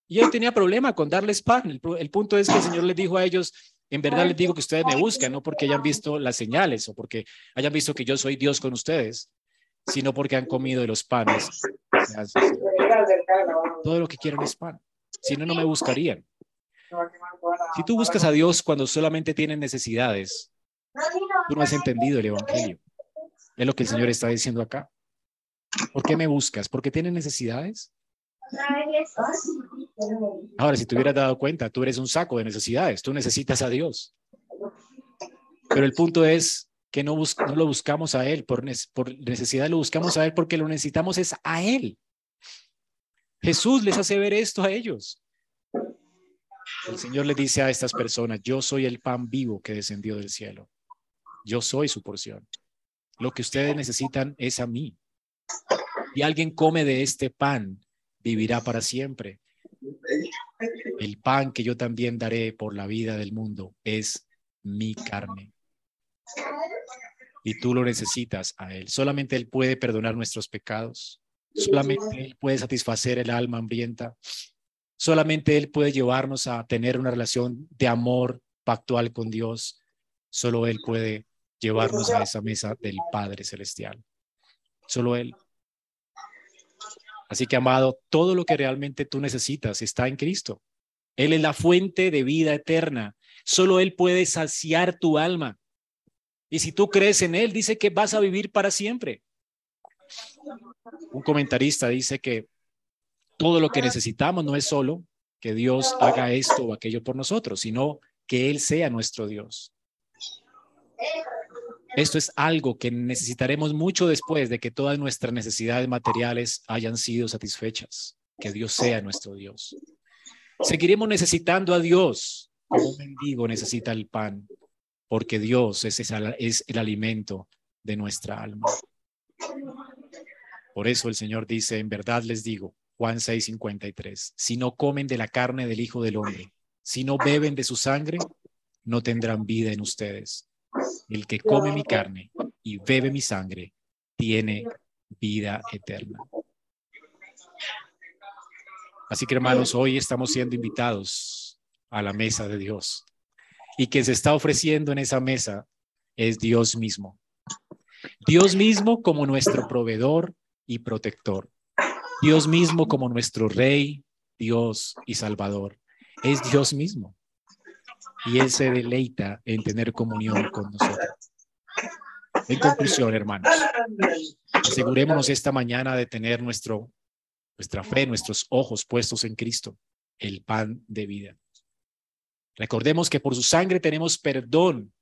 Y él tenía problema con darles pan. El, pu- el punto es que el Señor les dijo a ellos, en verdad les digo que ustedes me buscan, no porque hayan visto las señales o porque hayan visto que yo soy Dios con ustedes, sino porque han comido de los panes. Todo lo que quieren es pan. Si no, no me buscarían. Si tú buscas a Dios cuando solamente tienen necesidades, tú no has entendido el Evangelio. Es lo que el Señor está diciendo acá. ¿Por qué me buscas? ¿Porque tienes necesidades? Ahora, si te hubieras dado cuenta, tú eres un saco de necesidades, tú necesitas a Dios. Pero el punto es que no, bus- no lo buscamos a Él por, por necesidad, lo buscamos a Él porque lo necesitamos es a Él. Jesús les hace ver esto a ellos. El Señor le dice a estas personas, yo soy el pan vivo que descendió del cielo. Yo soy su porción. Lo que ustedes necesitan es a mí. Y alguien come de este pan, vivirá para siempre. El pan que yo también daré por la vida del mundo es mi carne. Y tú lo necesitas a Él. Solamente Él puede perdonar nuestros pecados. Solamente Él puede satisfacer el alma hambrienta. Solamente Él puede llevarnos a tener una relación de amor pactual con Dios. Solo Él puede llevarnos a esa mesa del Padre Celestial. Solo Él. Así que, amado, todo lo que realmente tú necesitas está en Cristo. Él es la fuente de vida eterna. Solo Él puede saciar tu alma. Y si tú crees en Él, dice que vas a vivir para siempre. Un comentarista dice que todo lo que necesitamos no es solo que Dios haga esto o aquello por nosotros, sino que Él sea nuestro Dios. Esto es algo que necesitaremos mucho después de que todas nuestras necesidades materiales hayan sido satisfechas, que Dios sea nuestro Dios. Seguiremos necesitando a Dios como un mendigo necesita el pan, porque Dios es, es el alimento de nuestra alma. Por eso el Señor dice, en verdad les digo, Juan 6:53, si no comen de la carne del Hijo del Hombre, si no beben de su sangre, no tendrán vida en ustedes. El que come mi carne y bebe mi sangre tiene vida eterna. Así que hermanos, hoy estamos siendo invitados a la mesa de Dios. Y quien se está ofreciendo en esa mesa es Dios mismo. Dios mismo como nuestro proveedor y protector. Dios mismo como nuestro rey, Dios y salvador. Es Dios mismo. Y Él se deleita en tener comunión con nosotros. En conclusión, hermanos, asegurémonos esta mañana de tener nuestro, nuestra fe, nuestros ojos puestos en Cristo, el pan de vida. Recordemos que por su sangre tenemos perdón.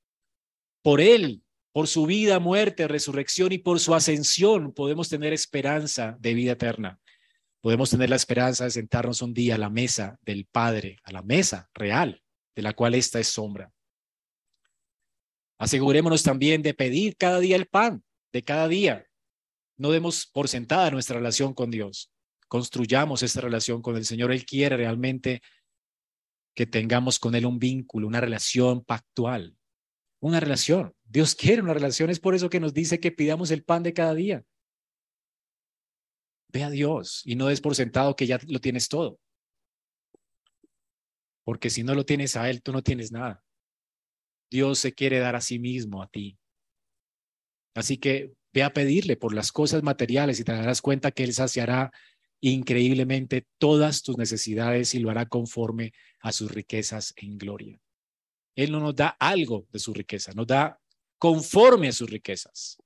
Por Él, por su vida, muerte, resurrección y por su ascensión podemos tener esperanza de vida eterna. Podemos tener la esperanza de sentarnos un día a la mesa del Padre, a la mesa real, de la cual esta es sombra. Asegurémonos también de pedir cada día el pan, de cada día. No demos por sentada nuestra relación con Dios. construyamos esta relación con el Señor. Él quiere realmente que tengamos con Él un vínculo, una relación pactual, una relación. Dios quiere una relación, es por eso que nos dice que pidamos el pan de cada día. Ve a Dios y no des por sentado que ya lo tienes todo. Porque si no lo tienes a Él, tú no tienes nada. Dios se quiere dar a sí mismo a ti. Así que ve a pedirle por las cosas materiales y te darás cuenta que Él saciará increíblemente todas tus necesidades y lo hará conforme a sus riquezas en gloria. Él no nos da algo de su riqueza, nos da conforme a sus riquezas.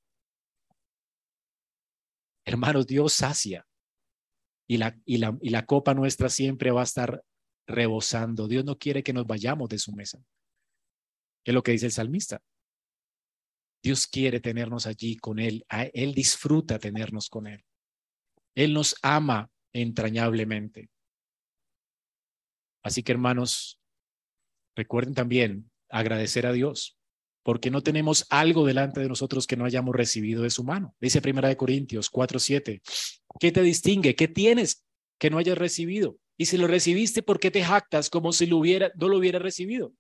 Hermanos, Dios sacia y la, y, la, y la copa nuestra siempre va a estar rebosando. Dios no quiere que nos vayamos de su mesa. Es lo que dice el salmista. Dios quiere tenernos allí con Él. Él disfruta tenernos con Él. Él nos ama entrañablemente. Así que hermanos, recuerden también agradecer a Dios porque no tenemos algo delante de nosotros que no hayamos recibido de su mano. Dice Primera de Corintios 4:7. ¿Qué te distingue? ¿Qué tienes que no hayas recibido? Y si lo recibiste, ¿por qué te jactas como si lo hubiera, no lo hubiera recibido?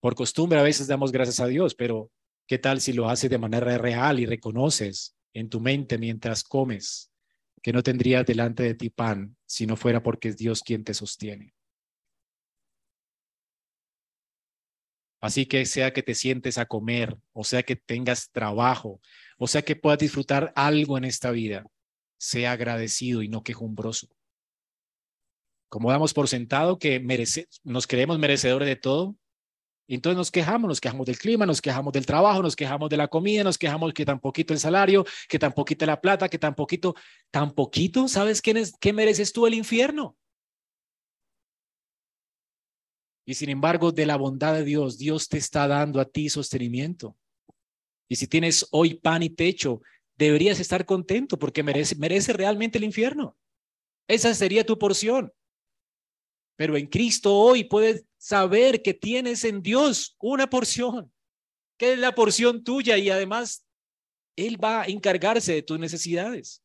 Por costumbre a veces damos gracias a Dios, pero ¿qué tal si lo haces de manera real y reconoces en tu mente mientras comes que no tendrías delante de ti pan si no fuera porque es Dios quien te sostiene? Así que sea que te sientes a comer, o sea que tengas trabajo, o sea que puedas disfrutar algo en esta vida, sea agradecido y no quejumbroso. Como damos por sentado que merece, nos creemos merecedores de todo, entonces nos quejamos, nos quejamos del clima, nos quejamos del trabajo, nos quejamos de la comida, nos quejamos que tan poquito el salario, que tan poquito la plata, que tan poquito, tan ¿sabes quién es, qué mereces tú el infierno? Y sin embargo, de la bondad de Dios, Dios te está dando a ti sostenimiento. Y si tienes hoy pan y techo, deberías estar contento porque merece, realmente el infierno. Esa sería tu porción. Pero en Cristo hoy puedes saber que tienes en Dios una porción, que es la porción tuya y además Él va a encargarse de tus necesidades.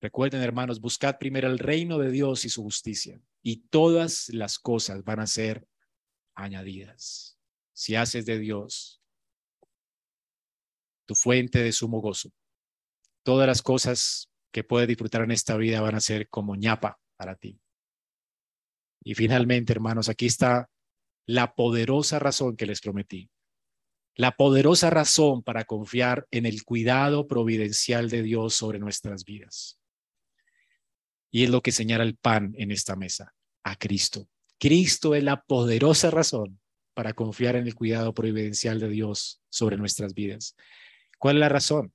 Recuerden, hermanos, buscad primero el reino de Dios y su justicia, y todas las cosas van a ser añadidas. Si haces de Dios tu fuente de sumo gozo, todas las cosas que puedes disfrutar en esta vida van a ser como ñapa para ti. Y finalmente, hermanos, aquí está la poderosa razón que les prometí. La poderosa razón para confiar en el cuidado providencial de Dios sobre nuestras vidas. Y es lo que señala el pan en esta mesa, a Cristo. Cristo es la poderosa razón para confiar en el cuidado providencial de Dios sobre nuestras vidas. ¿Cuál es la razón?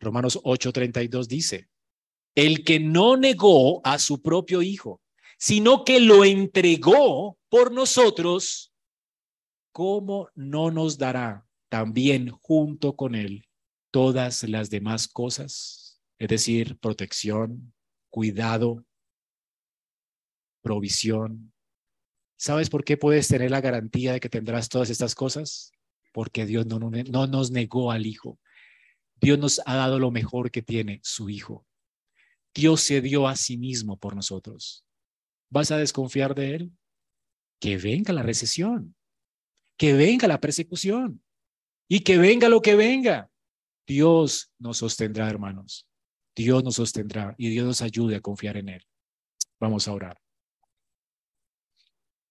Romanos 8:32 dice, el que no negó a su propio Hijo, sino que lo entregó por nosotros, ¿cómo no nos dará también junto con él todas las demás cosas? Es decir, protección, cuidado, provisión. ¿Sabes por qué puedes tener la garantía de que tendrás todas estas cosas? Porque Dios no, no, nos negó al Hijo. Dios nos ha dado lo mejor que tiene, su Hijo. Dios se dio a sí mismo por nosotros. ¿Vas a desconfiar de Él? Que venga la recesión, que venga la persecución y que venga lo que venga. Dios nos sostendrá, hermanos. Dios nos sostendrá y Dios nos ayude a confiar en Él. Vamos a orar.